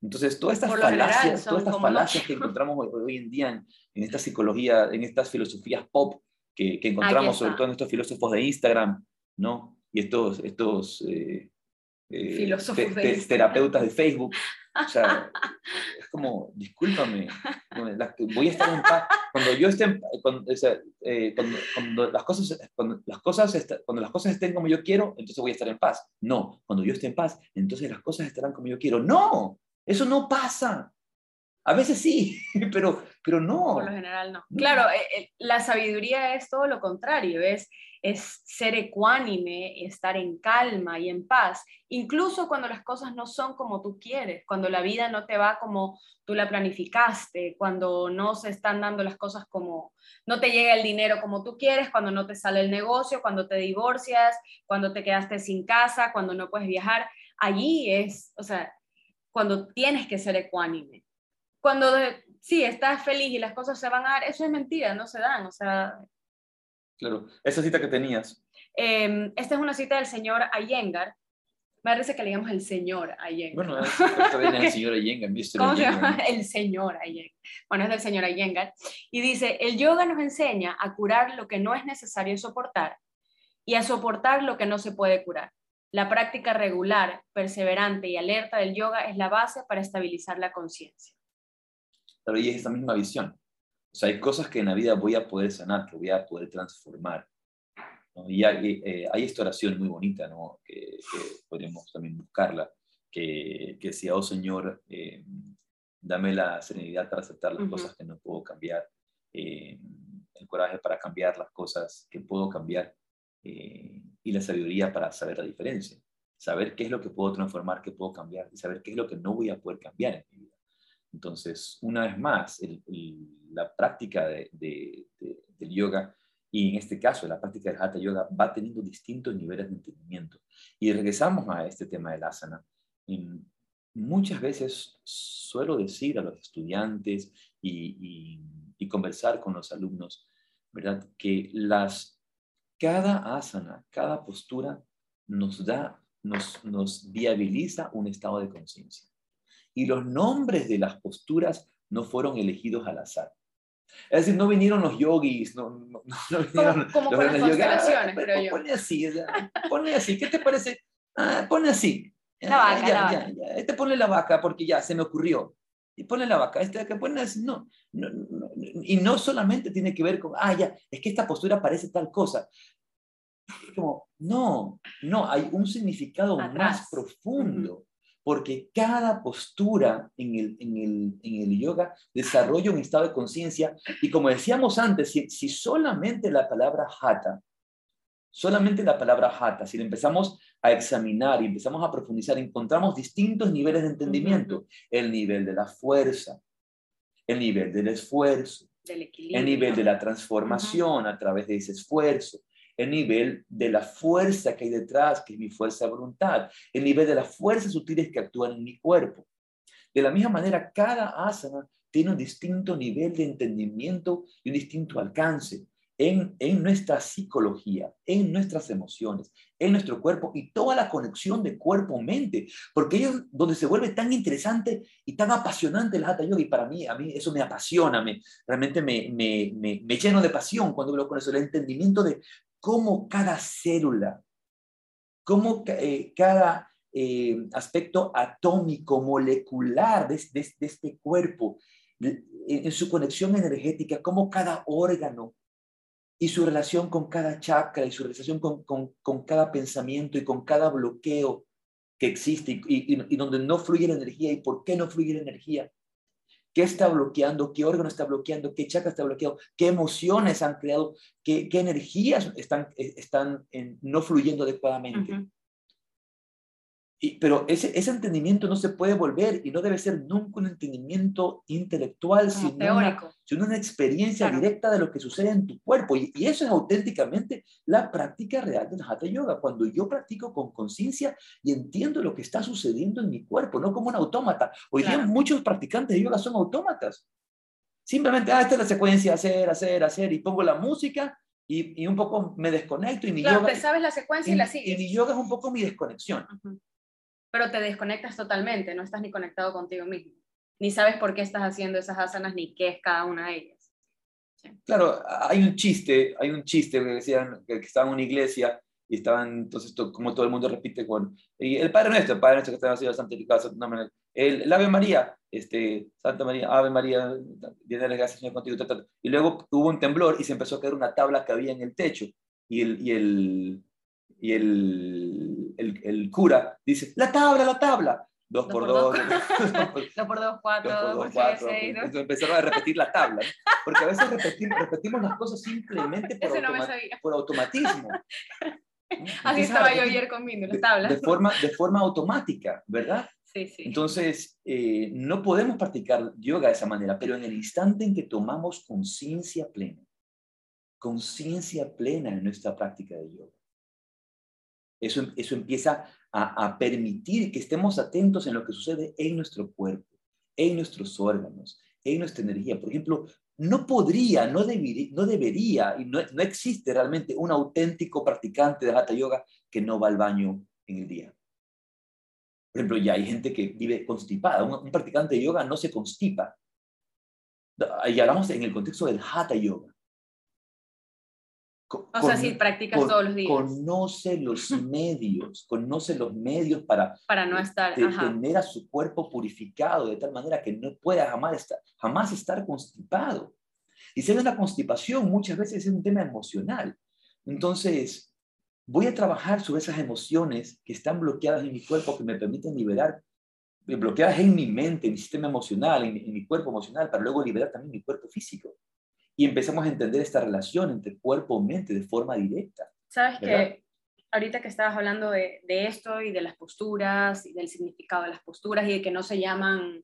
Entonces, todas estas falacias, todas estas falacias que encontramos hoy, en día en, esta psicología, en estas filosofías pop que, que encontramos sobre todo en estos filósofos de Instagram, ¿no? Y estos, estos eh, eh, terapeutas de Facebook. O sea, es como, discúlpame, voy a estar en paz. Cuando yo esté, cuando, eh, cuando, cuando, las cosas, cuando, las cosas cuando las cosas estén como yo quiero, entonces voy a estar en paz. No, cuando yo esté en paz, entonces las cosas estarán como yo quiero. No, eso no pasa. A veces sí, pero, pero no. Por lo general no. Claro, eh, la sabiduría es todo lo contrario, es es ser ecuánime, estar en calma y en paz, incluso cuando las cosas no son como tú quieres, cuando la vida no te va como tú la planificaste, cuando no se están dando las cosas como, no te llega el dinero como tú quieres, cuando no te sale el negocio, cuando te divorcias, cuando te quedaste sin casa, cuando no puedes viajar, allí es, o sea, cuando tienes que ser ecuánime. Cuando sí, estás feliz y las cosas se van a dar, eso es mentira, no se dan, o sea, Claro, esa cita que tenías. Eh, esta es una cita del señor Iyengar. Me parece que le digamos el señor Iyengar. Bueno, esto viene del señor Iyengar, Mr. ¿Cómo se llama? El señor Iyengar. Bueno, es del señor Iyengar. Y dice, el yoga nos enseña a curar lo que no es necesario soportar y a soportar lo que no se puede curar. La práctica regular, perseverante y alerta del yoga es la base para estabilizar la conciencia. Pero y es esa misma visión. O sea, hay cosas que en la vida voy a poder sanar, que voy a poder transformar. ¿no? Y hay, eh, hay esta oración muy bonita, ¿no? que, que podríamos también buscarla, que, que decía, oh Señor, eh, dame la serenidad para aceptar las cosas que no puedo cambiar, eh, el coraje para cambiar las cosas que puedo cambiar eh, y la sabiduría para saber la diferencia, saber qué es lo que puedo transformar, qué puedo cambiar y saber qué es lo que no voy a poder cambiar en mi vida. Entonces, una vez más, el- el- la práctica de- de- de- del yoga y en este caso la práctica del hatha yoga va teniendo distintos niveles de entendimiento. Y regresamos a este tema del asana. Y muchas veces suelo decir a los estudiantes y, y- y conversar con los alumnos, ¿verdad? Que las, cada asana, cada postura nos da, nos, nos viabiliza un estado de conciencia. Y los nombres de las posturas no fueron elegidos al azar. Es decir, no vinieron los yogis, no, no, no vinieron como los con yogis. Ah, creo yo. Ponle así, ponle así, ¿qué te parece? Ah, ponle así. La vaca, ya, la ya, vaca. ya. Este ponle la vaca porque ya se me ocurrió. Y ponle la vaca. Este que ponle así, no, no, no, no. Y no solamente tiene que ver con, ah, ya, es que esta postura parece tal cosa. Como, no, no, hay un significado Atrás. más profundo. Porque cada postura en el, en, el, en el yoga desarrolla un estado de conciencia. Y como decíamos antes, si, si solamente la palabra hatha, solamente la palabra hatha, si la empezamos a examinar y empezamos a profundizar, encontramos distintos niveles de entendimiento. El nivel de la fuerza, el nivel del esfuerzo, Del el nivel de la transformación a través de ese esfuerzo, el nivel de la fuerza que hay detrás, que es mi fuerza voluntad, el nivel de las fuerzas sutiles que actúan en mi cuerpo. De la misma manera, cada asana tiene un distinto nivel de entendimiento y un distinto alcance en, en nuestra psicología, en nuestras emociones, en nuestro cuerpo y toda la conexión de cuerpo-mente, porque es donde se vuelve tan interesante y tan apasionante el Hatha Yoga y para mí, a mí eso me apasiona, me, realmente me, me, me, lleno de pasión cuando hablo con eso, el entendimiento de cómo cada célula, cómo eh, cada eh, aspecto atómico, molecular de, de, este cuerpo, en su conexión energética, cómo cada órgano y su relación con cada chakra y su relación con, con, cada pensamiento y con cada bloqueo que existe y, y donde no fluye la energía y por qué no fluye la energía. ¿Qué está bloqueando? ¿Qué órgano está bloqueando? ¿Qué chakra está bloqueado? ¿Qué emociones han creado? ¿Qué, qué energías están, están en, no fluyendo adecuadamente? Y, pero ese, ese entendimiento no se puede volver y no debe ser nunca un entendimiento intelectual, sino una, sino una experiencia Claro. directa de lo que sucede en tu cuerpo. Y, y eso es auténticamente la práctica real del Hatha Yoga. Cuando yo practico con conciencia y entiendo lo que está sucediendo en mi cuerpo, no como un autómata. Hoy día Claro. muchos practicantes de yoga son autómatas. Simplemente, ah, esta es la secuencia, hacer, hacer, hacer, y pongo la música y, y un poco me desconecto y mi Claro, yoga... te sabes la secuencia y, y- la y sigues. mi yoga es un poco mi desconexión. Ujú. Pero te desconectas totalmente, no estás ni conectado contigo mismo. Ni sabes por qué estás haciendo esas asanas ni qué es cada una de ellas. Claro, hay un chiste, hay un chiste que decían que estaba en una iglesia y estaban, entonces, to- como todo el mundo repite con, y el Padre Nuestro, el Padre Nuestro que está en la santificado, sea tu nombre. el, el Ave María, este, Santa María, Ave María, llena de gracias, Señor, contigo, y luego hubo un temblor y se empezó a caer una tabla que había en el techo, y el, y el, y el, el, el cura dice, la tabla, la tabla, dos Dos por por dos, dos. Dos por dos, cuatro, dos por dos dos, por cuatro, seis, seis, dos. entonces empezaron a repetir la tabla, ¿no? porque a veces repetimos, repetimos las cosas simplemente por, no automa- sabía. por automatismo. Así estaba yo ayer comiendo de, las tablas. de forma, de forma automática, ¿verdad? Sí, sí. Entonces, eh, no podemos practicar yoga de esa manera, pero en el instante en que tomamos conciencia plena, conciencia plena en nuestra práctica de yoga, eso, eso empieza a, permitir que estemos atentos en lo que sucede en nuestro cuerpo, en nuestros órganos, en nuestra energía. Por ejemplo, no podría, no, debería, no debería y no, no, existe realmente un auténtico practicante de Hatha Yoga que no va al baño en el día. Por ejemplo, ya hay gente que vive constipada. Un, practicante de yoga no se constipa. Y hablamos en el contexto del Hatha Yoga. O sea, si practicas todos los días. Conoce los medios, conoce los medios para, para no estar, tener a su cuerpo purificado de tal manera que no pueda jamás estar, jamás estar constipado. Y si hay una constipación, muchas veces es un tema emocional. Entonces, voy a trabajar sobre esas emociones que están bloqueadas en mi cuerpo, que me permiten liberar, eh, bloqueadas en mi mente, en mi sistema emocional, en, mi cuerpo emocional, para luego liberar también mi cuerpo físico. Y empezamos a entender esta relación entre cuerpo y mente de forma directa. Sabes que ahorita que estabas hablando de, de esto y de las posturas y del significado de las posturas y de que no se llaman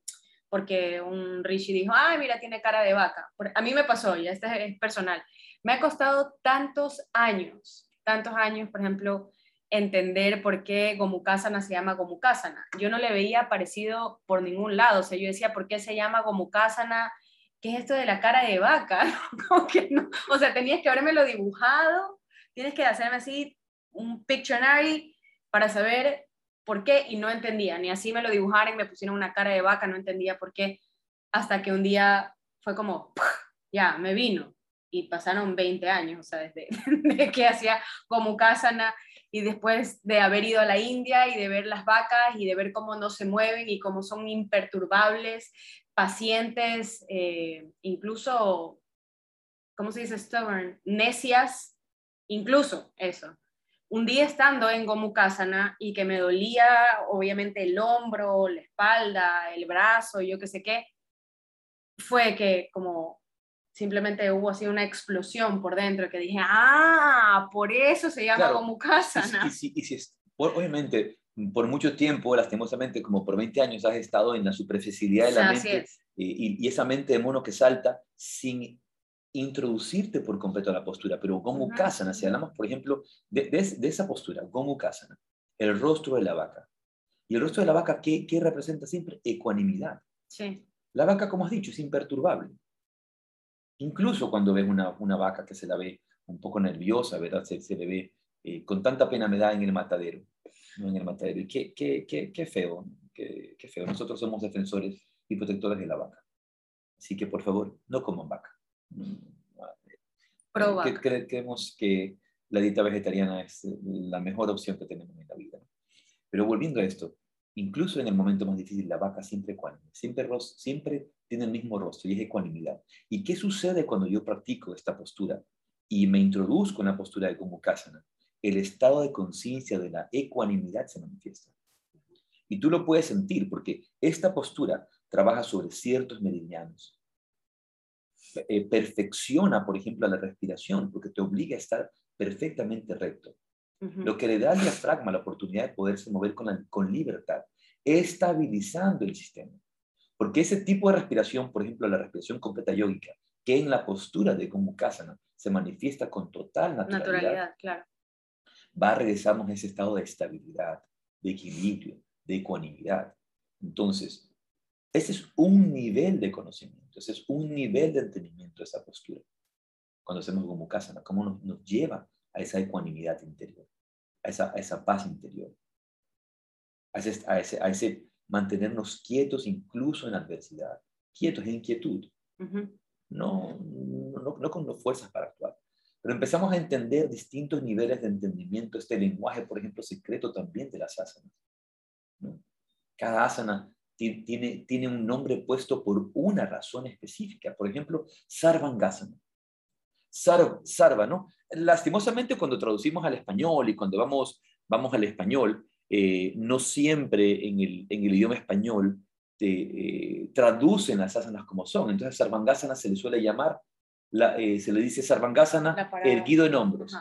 porque un Rishi dijo, ay, mira, tiene cara de vaca. A mí me pasó, ya este es personal. Me ha costado tantos años tantos años, por ejemplo, entender por qué Gomukasana se llama Gomukasana. Yo no le veía parecido por ningún lado, o sea, yo decía, ¿por qué se llama Gomukasana? ¿Qué es esto de la cara de vaca? no? O sea, tenías que lo dibujado, tienes que hacerme así un Pictionary para saber por qué y no entendía, ni así me lo dibujaron me pusieron una cara de vaca, no entendía por qué, hasta que un día fue como, ya, me vino y pasaron 20 años, o sea, desde, que hacía como Kasana y después de haber ido a la India y de ver las vacas y de ver cómo no se mueven y cómo son imperturbables, pacientes, eh, incluso, ¿cómo se dice? Stubborn, necias, incluso eso. Un día estando en Gomukasana y que me dolía obviamente el hombro, la espalda, el brazo, yo qué sé qué, fue que como simplemente hubo así una explosión por dentro que dije, ah, por eso se llama como casa. Y, si, y si obviamente, por mucho tiempo, lastimosamente, como por 20 años, has estado en la superficialidad de la mente y, y, esa mente de mono que salta sin introducirte por completo a la postura. Pero como Kasana, si hablamos, por ejemplo, de, de, esa postura, como Kasana, el rostro de la vaca. Y el rostro de la vaca, ¿qué, qué representa siempre? Ecuanimidad. Sí. La vaca, como has dicho, es imperturbable. Incluso cuando ves una, una vaca que se la ve un poco nerviosa, ¿verdad? Se, se le ve eh, con tanta pena me da en el matadero. ¿No? En el matadero. Y qué, qué, qué, qué feo, qué, qué, feo. Nosotros somos defensores y protectores de la vaca. Así que, por favor, no coman vaca. Pro creemos que la dieta vegetariana es la mejor opción que tenemos en la vida. Pero volviendo a esto, incluso en el momento más difícil, la vaca siempre ecuánime, siempre, siempre tiene el mismo rostro y es ecuanimidad. ¿Y qué sucede cuando yo practico esta postura y me introduzco en la postura de Gomukhasana? El estado de conciencia de la ecuanimidad se manifiesta. Y tú lo puedes sentir porque esta postura trabaja sobre ciertos meridianos. Eh, perfecciona, por ejemplo, la respiración porque te obliga a estar perfectamente recto. Lo que le da al diafragma la oportunidad de poderse mover con, con libertad, estabilizando el sistema. Porque ese tipo de respiración, por ejemplo, la respiración completa yógica, que en la postura de Gomukhasana se manifiesta con total naturalidad, claro. Va a regresarnos a ese estado de estabilidad, de equilibrio, de ecuanimidad. Entonces, ese es un nivel de conocimiento, ese es un nivel de entendimiento de esa postura. Cuando hacemos Gomukhasana, cómo nos, nos lleva a esa ecuanimidad interior, a esa, a esa paz interior, a ese, a ese, a ese mantenernos quietos incluso en adversidad, quietos en inquietud, no, no, con fuerzas para. Pero empezamos a entender distintos niveles de entendimiento, este lenguaje, por ejemplo, secreto también de las asanas. Cada asana tiene, tiene un nombre puesto por una razón específica. Por ejemplo, Sarvangasana. sarva, ¿no? Lastimosamente cuando traducimos al español y cuando vamos, vamos al español, eh, no siempre en el, idioma español eh, traducen las asanas como son. Entonces, Sarvangasana se le suele llamar, eh, se le dice Sarvangasana erguido en hombros.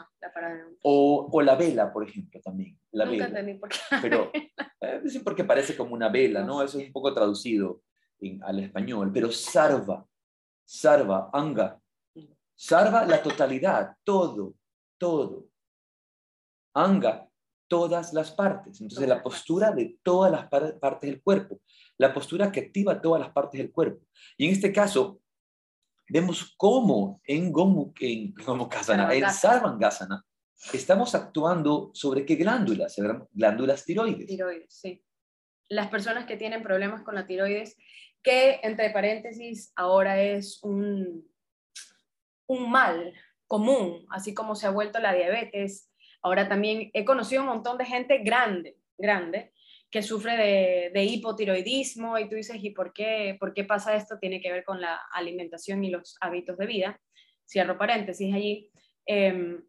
o, la vela, por ejemplo, también. La Nunca vela. por qué. Pero, sí, porque parece como una vela, ¿no? Eso es un poco traducido al español. Pero Sarva, Sarva, Anga. Sarva, la totalidad, todo, todo. Anga, todas las partes. Entonces, la postura de todas las partes del cuerpo, la postura que activa todas las partes del cuerpo. Y en este caso, vemos cómo en Gomu, en Gomukhasana, en Sarvangasana, estamos actuando sobre qué glándulas, glándulas tiroides. Tiroides, sí. Las personas que tienen problemas con la tiroides, que entre paréntesis ahora es un, un mal común, así como se ha vuelto la diabetes. Ahora también he conocido un montón de gente grande, grande, que sufre de, hipotiroidismo y tú dices, ¿y por qué, por qué pasa esto? Tiene que ver con la alimentación y los hábitos de vida. Cierro paréntesis allí. Em,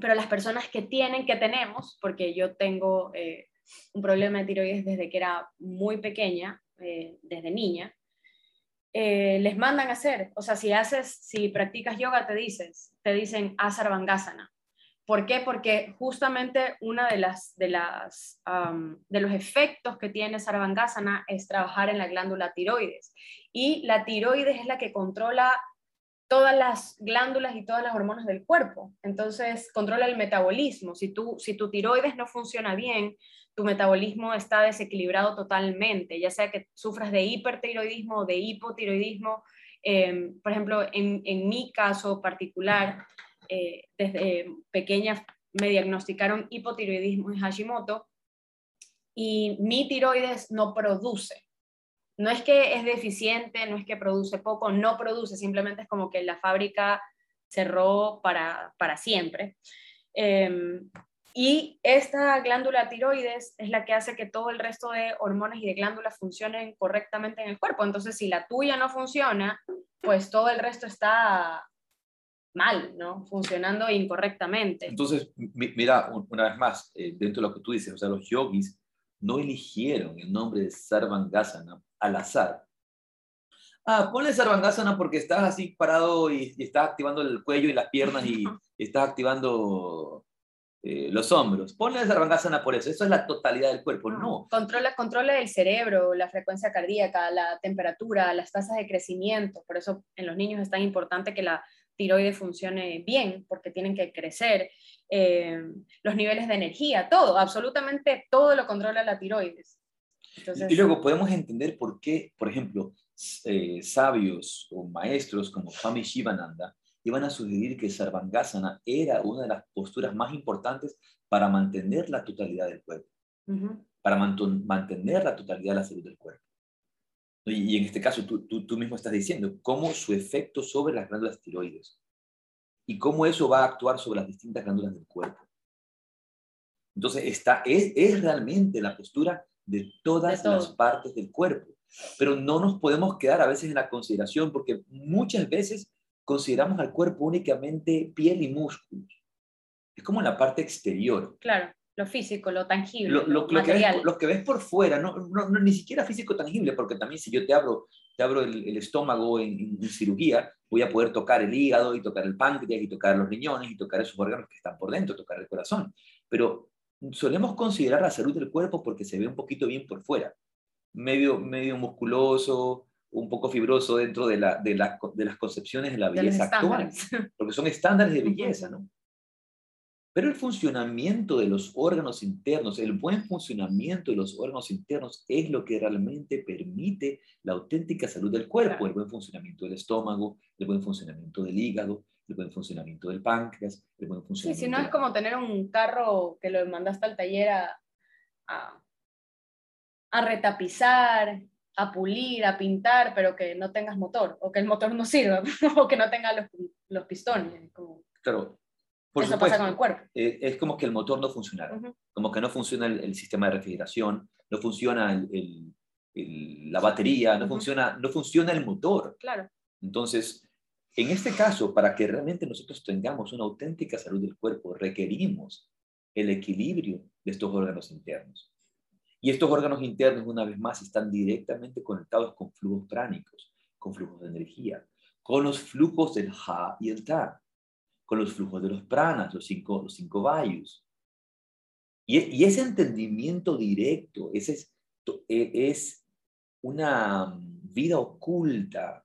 pero las personas que tienen, que tenemos, porque yo tengo eh, un problema de tiroides desde que era muy pequeña, eh, desde niña, eh, les mandan a hacer, o sea, si haces, si practicas yoga, te dices, te dicen haz Sarvangasana. ¿Por qué? Porque justamente una de las de las de los efectos que tiene Sarvangasana es trabajar en la glándula tiroides y la tiroides es la que controla todas las glándulas y todas las hormonas del cuerpo. Entonces, controla el metabolismo. Si tú si tu tiroides no funciona bien, tu metabolismo está desequilibrado totalmente, ya sea que sufras de hipertiroidismo o de hipotiroidismo. Em, por ejemplo, en, en mi caso particular, eh, desde pequeña me diagnosticaron hipotiroidismo en Hashimoto y mi tiroides no produce. No es que es deficiente, no es que produce poco, no produce, simplemente es como que la fábrica cerró para, para siempre. Em, y esta glándula tiroides es la que hace que todo el resto de hormonas y de glándulas funcionen correctamente en el cuerpo. Entonces, si la tuya no funciona, pues todo el resto está mal, ¿no? Funcionando incorrectamente. Entonces, mira, una vez más, eh, dentro de lo que tú dices, o sea, los yogis no eligieron el nombre de Sarvangasana al azar. Ah, ponle Sarvangasana porque estás así parado y, estás activando el cuello y las piernas y, estás activando eh, los hombros. Ponle Sarvangasana por eso. Eso es la totalidad del cuerpo. No. Controla, controla el cerebro, la frecuencia cardíaca, la temperatura, las tasas de crecimiento. Por eso en los niños es tan importante que la tiroides funcione bien, porque tienen que crecer, eh, los niveles de energía, todo, absolutamente todo lo controla la tiroides. y luego podemos entender por qué, por ejemplo, eh, sabios o maestros como Swami Shivananda iban a sugerir que Sarvangasana era una de las posturas más importantes para mantener la totalidad del cuerpo, para mantener la totalidad de la salud del cuerpo. Y, en este caso, tú, tú, mismo estás diciendo cómo su efecto sobre las glándulas tiroides y cómo eso va a actuar sobre las distintas glándulas del cuerpo. Entonces, esta es, es realmente la postura de todas las partes del cuerpo. Pero no nos podemos quedar a veces en la consideración porque muchas veces consideramos al cuerpo únicamente piel y músculos. Es como la parte exterior. Claro lo físico, lo tangible, lo, lo, que, ves, lo que ves por fuera, no, no, ni siquiera físico tangible, porque también si yo te abro, te abro el, estómago en, cirugía, voy a poder tocar el hígado y tocar el páncreas y tocar los riñones y tocar esos órganos que están por dentro, tocar el corazón. Pero solemos considerar la salud del cuerpo porque se ve un poquito bien por fuera, medio, medio musculoso, un poco fibroso dentro de, la, de, la, de las concepciones de la belleza actual, porque son estándares de belleza, ¿no? Pero el funcionamiento de los órganos internos, el buen funcionamiento de los órganos internos es lo que realmente permite la auténtica salud del cuerpo, el buen funcionamiento del estómago, el buen funcionamiento del hígado, el buen funcionamiento del páncreas, el buen funcionamiento... Sí, si no es como tener un carro que lo mandaste al taller a, a, retapizar, a pulir, a pintar, pero que no tengas motor, o que el motor no sirva, o que no tenga los, los pistones. Como... Claro, por Eso pasa con el cuerpo. Eh, es como que el motor no funcionara, como que no funciona el, sistema de refrigeración, no funciona el, la batería, no, funciona, no funciona el motor. Claro. Entonces, en este caso, para que realmente nosotros tengamos una auténtica salud del cuerpo, requerimos el equilibrio de estos órganos internos. Y estos órganos internos, una vez más, están directamente conectados con flujos pránicos, con flujos de energía, con los flujos del Ha y el Ta con los flujos de los pranas, los cinco, los cinco vayus. Y, ese entendimiento directo, ese es, e, una vida oculta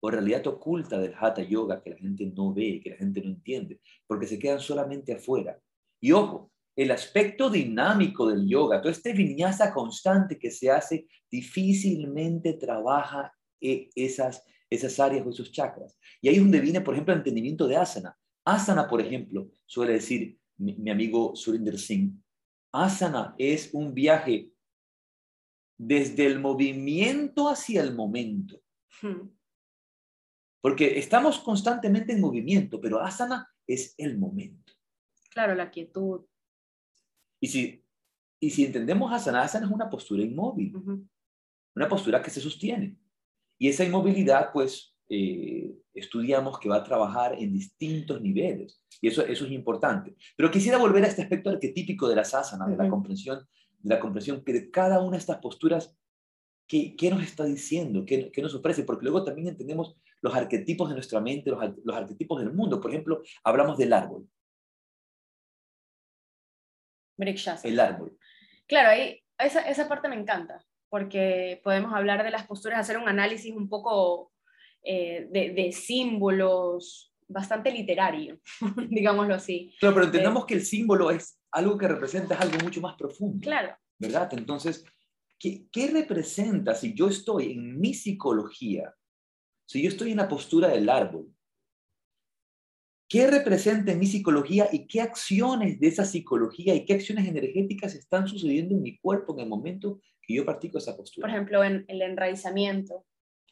o realidad oculta del Hatha Yoga que la gente no ve, que la gente no entiende, porque se quedan solamente afuera. Y ojo, el aspecto dinámico del yoga, todo este vinyasa constante que se hace, difícilmente trabaja e, esas esas áreas o esos chakras. Y ahí es donde viene, por ejemplo, el entendimiento de asana. Asana, por ejemplo, suele decir mi, mi amigo Surinder Singh, asana es un viaje desde el movimiento hacia el momento. Hmm. Porque estamos constantemente en movimiento, pero asana es el momento. Claro, la quietud. Y si, y si entendemos asana, asana es una postura inmóvil, una postura que se sostiene. Y esa inmovilidad, pues, eh, estudiamos que va a trabajar en distintos niveles. Y eso, eso es importante. Pero quisiera volver a este aspecto arquetípico de las asanas, de la comprensión, de la comprensión que de cada una de estas posturas, ¿qué, qué nos está diciendo? ¿Qué, qué nos ofrece? Porque luego también entendemos los arquetipos de nuestra mente, los, los arquetipos del mundo. Por ejemplo, hablamos del árbol. El árbol. Claro, ahí, esa, esa parte me encanta, porque podemos hablar de las posturas, hacer un análisis un poco eh, de, de símbolos, bastante literario, digámoslo así. Claro, pero entendamos que el símbolo es algo que representa es algo mucho más profundo. Claro, ¿verdad? Entonces, ¿qué, ¿qué representa si yo estoy en mi psicología? Si yo estoy en la postura del árbol, ¿qué representa en mi psicología y qué acciones de esa psicología y qué acciones energéticas están sucediendo en mi cuerpo en el momento que yo practico esa por postura? ejemplo, en el enraizamiento,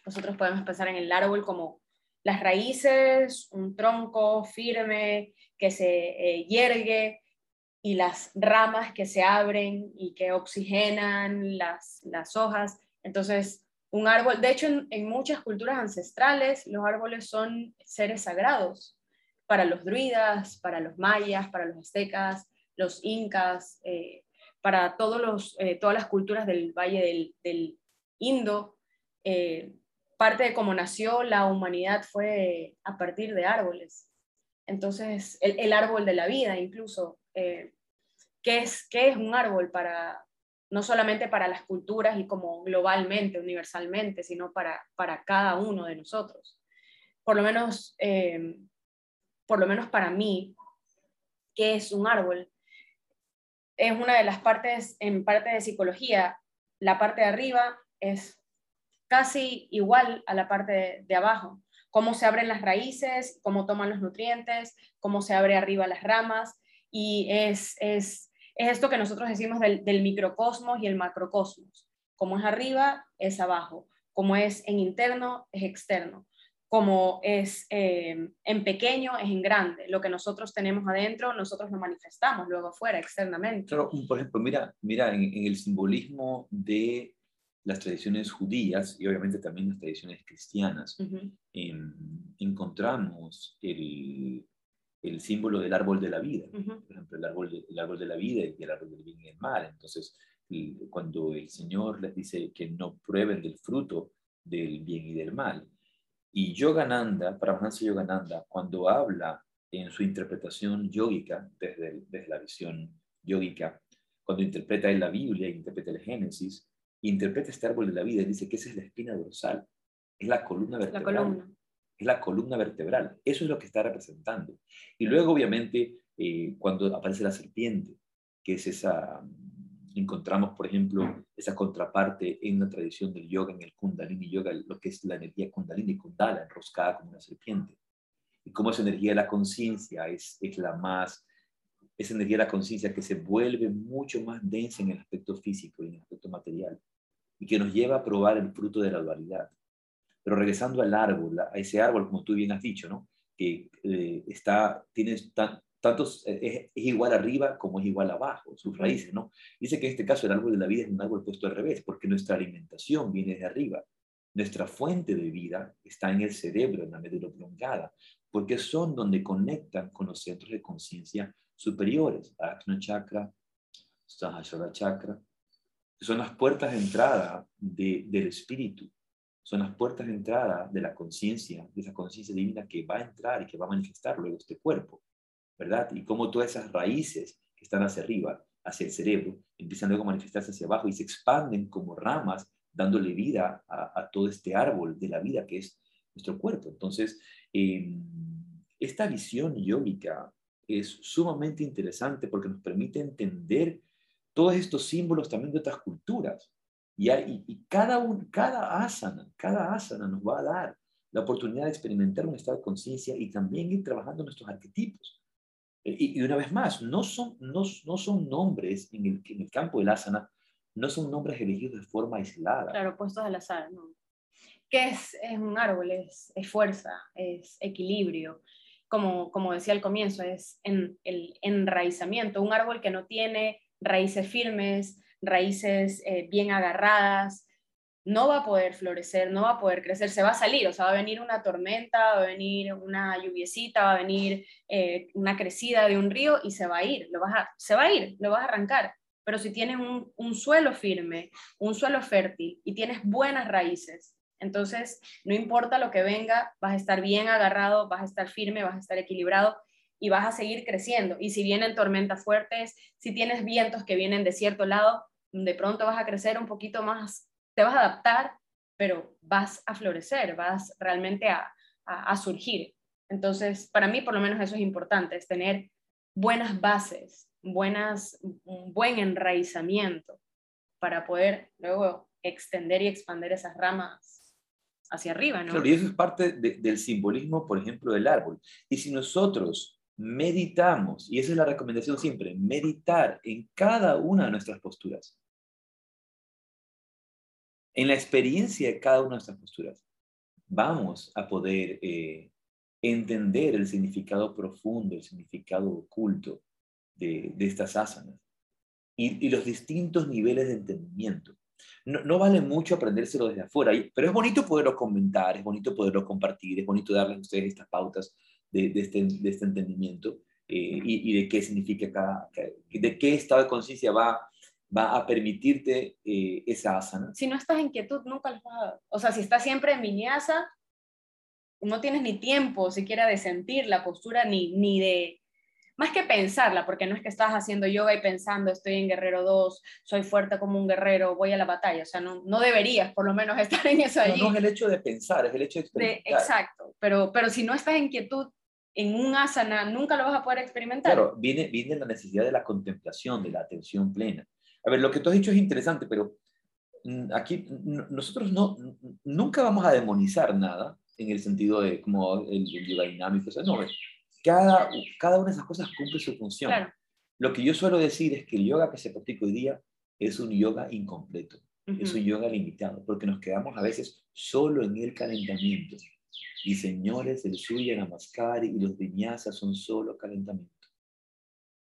nosotros podemos pensar en el árbol como las raíces, un tronco firme que se eh, yergue y las ramas que se abren y que oxigenan las, las hojas. Entonces, un árbol, de hecho, en, en muchas culturas ancestrales, los árboles son seres sagrados para los druidas, para los mayas, para los aztecas, los incas, eh, para todos los, eh, todas las culturas del Valle del, del Indo. eh, parte de cómo nació la humanidad fue a partir de árboles. Entonces, el, el árbol de la vida incluso, eh, ¿qué, es, ¿qué es un árbol para, no solamente para las culturas y como globalmente, universalmente, sino para, para cada uno de nosotros? Por lo menos, eh, por lo menos para mí, ¿qué es un árbol? Es una de las partes, en parte de psicología, la parte de arriba es casi igual a la parte de, abajo. Cómo se abren las raíces, cómo toman los nutrientes, cómo se abre arriba las ramas. Y es, es, es esto que nosotros decimos del, del microcosmos y el macrocosmos. Como es arriba, es abajo. Como es en interno, es externo. Como es eh, en pequeño, es en grande. Lo que nosotros tenemos adentro, nosotros lo manifestamos luego afuera, externamente. Claro, por ejemplo, mira, mira en, en el simbolismo de las tradiciones judías y obviamente también las tradiciones cristianas, em, encontramos el, el símbolo del árbol de la vida. Por ejemplo, el árbol, de, el árbol de la vida y el árbol del bien y el mal. Entonces, el- cuando el Señor les dice que no prueben del fruto del bien y del mal. Y Yogananda, Paramahansa Yogananda, cuando habla en su interpretación yógica, desde, desde la visión yógica, cuando interpreta en la Biblia, interpreta el Génesis, interpreta este árbol de la vida, dice que esa es la espina dorsal, es la columna La vertebral columna. es la columna vertebral. Eso es lo que está representando. Y luego, obviamente, eh, cuando aparece la serpiente, que es esa, encontramos, por ejemplo, esa contraparte en la tradición del yoga, en el kundalini yoga, lo que es la energía kundalini, kundala, enroscada como una serpiente. Y cómo esa energía de la conciencia es, es la más, esa energía de la conciencia que se vuelve mucho más densa en el aspecto físico y en el aspecto material, y que nos lleva a probar el fruto de la dualidad. Pero regresando al árbol, a ese árbol, como tú bien has dicho, ¿no? que eh, está, tiene tan- tantos, eh, es, es igual arriba como es igual abajo, sus raíces, ¿no? Dice que en este caso el árbol de la vida es un árbol puesto al revés, porque nuestra alimentación viene de arriba. Nuestra fuente de vida está en el cerebro, en la médula oblongada, porque son donde conectan con los centros de conciencia superiores, Ajna Chakra, Sahasrara Chakra, que son las puertas de entrada de- del espíritu son las puertas de entrada de la conciencia, de esa conciencia divina que va a entrar y que va a manifestar luego este cuerpo, ¿verdad? Y cómo todas esas raíces que están hacia arriba, hacia el cerebro, empiezan luego a manifestarse hacia abajo y se expanden como ramas, dándole vida a, a todo este árbol de la vida que es nuestro cuerpo. Entonces, eh, esta visión yógica es sumamente interesante porque nos permite entender todos estos símbolos también de otras culturas. Y, hay- y- cada, un, cada asana, cada asana nos va a dar la oportunidad de experimentar un estado de conciencia y también ir trabajando nuestros arquetipos. Y, una vez más, no son, no, no son nombres en el, en el campo del asana, no son nombres elegidos de forma aislada. Claro, puestos al azar, ¿no? ¿Qué es, es un árbol? Es, es, fuerza, es equilibrio. Como, como decía al comienzo, es en, el enraizamiento. Un árbol que no tiene raíces firmes, raíces eh, bien agarradas, no va a poder florecer, no va a poder crecer, se va a salir, o sea, va a venir una tormenta, va a venir una lluviecita, va a venir eh, una crecida de un río y se va a ir, lo vas a, se va a ir, lo vas a arrancar. Pero si tienes un, un suelo firme, un suelo fértil y tienes buenas raíces, entonces no importa lo que venga, vas a estar bien agarrado, vas a estar firme, vas a estar equilibrado y vas a seguir creciendo. Y si vienen tormentas fuertes, si tienes vientos que vienen de cierto lado, de pronto vas a crecer un poquito más te vas a adaptar, pero vas a florecer, vas realmente a, surgir. Entonces, para mí por lo menos eso es importante, es tener buenas bases, buenas, un buen enraizamiento para poder luego extender y expandir esas ramas hacia arriba. ¿no? y eso es parte del simbolismo, por ejemplo, del árbol. Y si nosotros meditamos, y esa es la recomendación siempre, meditar en cada una de nuestras posturas, en la experiencia de cada una de estas posturas, vamos a poder eh, entender el significado profundo, el significado oculto de, estas asanas y, los distintos niveles de entendimiento. No, vale mucho aprendérselo desde afuera, pero es bonito poderlo comentar, es bonito poderlo compartir, es bonito darles a ustedes estas pautas de, este, este, entendimiento eh, y, de qué significa cada, de qué estado de conciencia va va a permitirte eh, esa asana. Si no estás en quietud, nunca lo vas a... O sea, si estás siempre en vinyasa, no tienes ni tiempo siquiera de sentir la postura ni, ni de... Más que pensarla, porque no es que estás haciendo yoga y pensando, estoy en Guerrero 2, soy fuerte como un guerrero, voy a la batalla. O sea, no, no deberías por lo menos estar en eso allí. No, no es el hecho de pensar, es el hecho de experimentar. exacto, pero, pero si no estás en quietud, en un asana, nunca lo vas a poder experimentar. Claro, viene, viene la necesidad de la contemplación, de la atención plena. A ver, lo que tú has dicho es interesante, pero mm, aquí nosotros no, nunca vamos a demonizar nada en el sentido de como el, yoga dinámico. no, cada, cada una de esas cosas cumple su función. Lo que yo suelo decir es que el yoga que se practica hoy día es un yoga incompleto, es un yoga limitado, porque nos quedamos a veces solo en el calentamiento. Y señores, el Surya Namaskar y los vinyasas son solo calentamiento.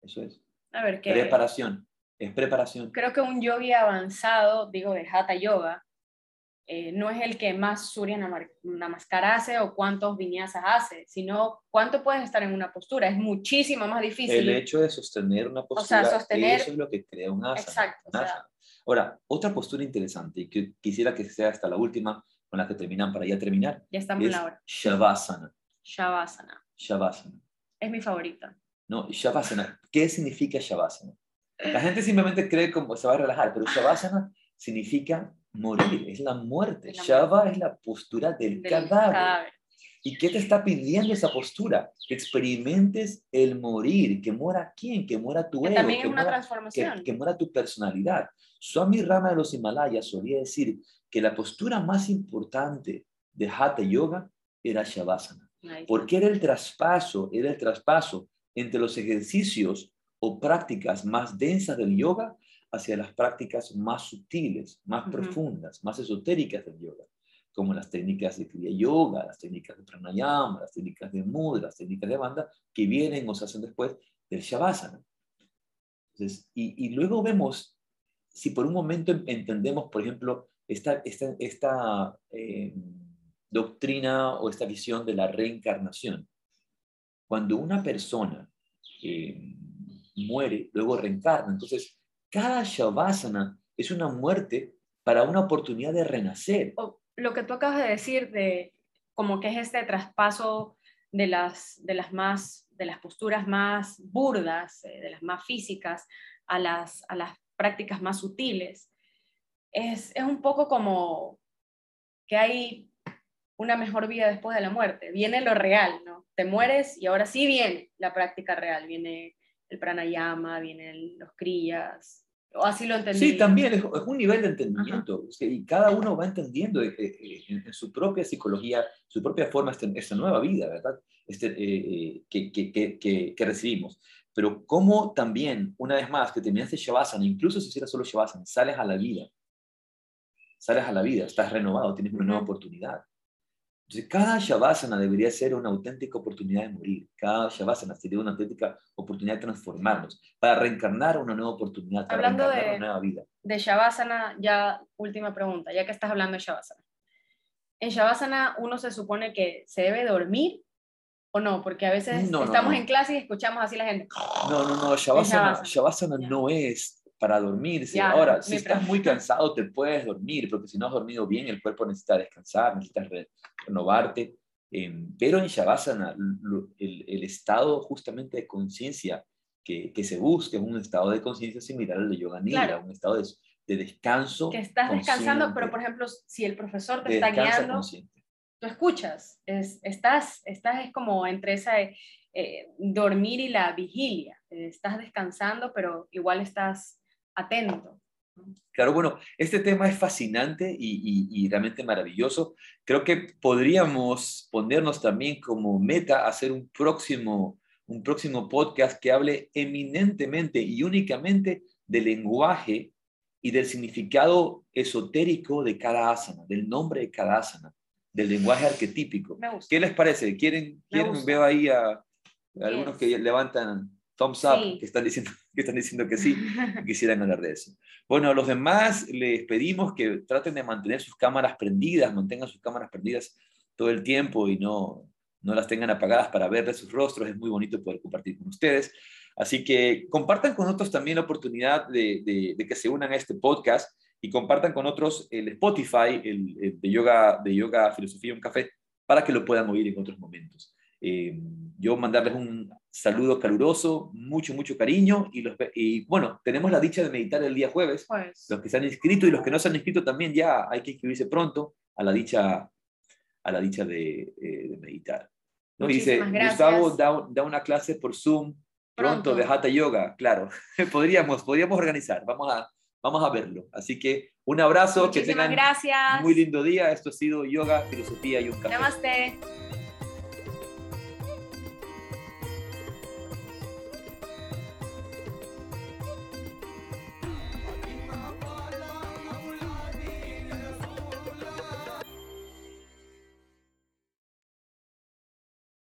Eso es. A ver, ¿qué? Preparación es preparación. Creo que un yogi avanzado, digo de Hatha Yoga, eh, no es el que más Surya Namaskar hace o cuántos vinyasas hace, sino cuánto puedes estar en una postura. Es muchísimo más difícil. El hecho de sostener una postura, sostener... eso es lo que crea un asana. Exacto. Ahora, otra postura interesante, y que quisiera que sea hasta la última, con la que terminan para ya terminar. Ya estamos en la hora. Shavasana. Shavasana. Shavasana. Es mi favorita. No, Shavasana. ¿Qué significa Shavasana? La gente simplemente cree como se va a relajar, pero Shavasana significa morir, es la muerte. Shava es la postura del, cadáver. ¿Y qué te está pidiendo esa postura? Que experimentes el morir, que muera quién, que muera tu ego, también que, una muera, transformación. Que, muera tu personalidad. Swami Rama de los Himalayas solía decir que la postura más importante de Hatha Yoga era Shavasana, porque era el traspaso, era el traspaso entre los ejercicios o prácticas más densas del yoga hacia las prácticas más sutiles, más profundas, más esotéricas del yoga, como las técnicas de Kriya Yoga, las técnicas de Pranayama, las técnicas de Mudra, las técnicas de banda, que vienen o se hacen después del Shavasana. y, luego vemos, si por un momento entendemos, por ejemplo, esta, esta, esta eh, doctrina o esta visión de la reencarnación, cuando una persona eh, muere, luego reencarna. Entonces, cada Shavasana es una muerte para una oportunidad de renacer. Lo que tú acabas de decir de como que es este traspaso de las, de las, más, de las posturas más burdas, eh, de las más físicas, a las, a las prácticas más sutiles, es, es un poco como que hay una mejor vida después de la muerte. Viene lo real, ¿no? Te mueres y ahora sí viene la práctica real, viene el pranayama, vienen los kriyas, O así lo entendí. Sí, también es, un nivel de entendimiento. Y cada uno va entendiendo eh, eh, en, su propia psicología, su propia forma, esta, esta nueva vida, ¿verdad? Este, eh, que, que, que, que, recibimos. Pero como también, una vez más, que terminaste Shavasana, incluso si hicieras solo Shavasana, sales a la vida. Sales a la vida, estás renovado, tienes una nueva oportunidad. Entonces, cada Shavasana debería ser una auténtica oportunidad de morir. Cada Shavasana sería una auténtica oportunidad de transformarnos, para reencarnar una nueva oportunidad, para Hablando reencarnar de, una nueva vida. De Shavasana, ya última pregunta, ya que estás hablando de Shavasana. ¿En Shavasana uno se supone que se debe dormir o no? Porque a veces No, no, estamos no. en clase y escuchamos así la gente. No, no, no, Shavasana, Shavasana. Shavasana no es para dormirse. Ahora, si estás muy cansado, te puedes dormir, porque si no has dormido bien, el cuerpo necesita descansar, necesitas re- renovarte. Eh, pero en Shavasana, el, el estado justamente de conciencia que, que se busca es un estado de conciencia similar al de Yoga Nidra, Claro. un estado de, de descanso. Que estás descansando, pero por ejemplo, si el profesor te de está guiando, consciente. tú escuchas, es- estás, estás es como entre esa eh, dormir y la vigilia, Eh, estás descansando, pero igual estás atento. Claro, bueno, este tema es fascinante y, y- y realmente maravilloso. Creo que podríamos ponernos también como meta hacer un próximo, un próximo podcast que hable eminentemente y únicamente del lenguaje y del significado esotérico de cada asana, del nombre de cada asana, del lenguaje arquetípico. Me gusta. ¿Qué les parece? ¿Quieren, quieren veo ahí a, a algunos que levantan thumbs up, Sí. que están diciendo que están diciendo que sí? quisieran hablar de eso. Bueno, a los demás les pedimos que traten de mantener sus cámaras prendidas, mantengan sus cámaras prendidas todo el tiempo y no, no las tengan apagadas para verles sus rostros. Es muy bonito poder compartir con ustedes. Así que compartan con otros también la oportunidad de, de- de que se unan a este podcast y compartan con otros el Spotify el, el de, yoga, de Yoga Filosofía y un Café para que lo puedan oír en otros momentos. Eh, yo mandarles un saludo caluroso, mucho, mucho cariño y, los, y bueno, tenemos la dicha de meditar el día jueves. Pues, Los que se han inscrito y los que no se han inscrito también ya hay que inscribirse pronto a la dicha, a la dicha de, eh, de meditar. ¿no? Y dice, gracias. Gustavo da, da una clase por Zoom pronto, Pronto. de Hatha Yoga, claro. podríamos, podríamos organizar, vamos a, vamos a verlo. Así que un abrazo, que muchísimas tengan gracias. muy lindo día. Esto ha sido Yoga, Filosofía y un café. Namaste.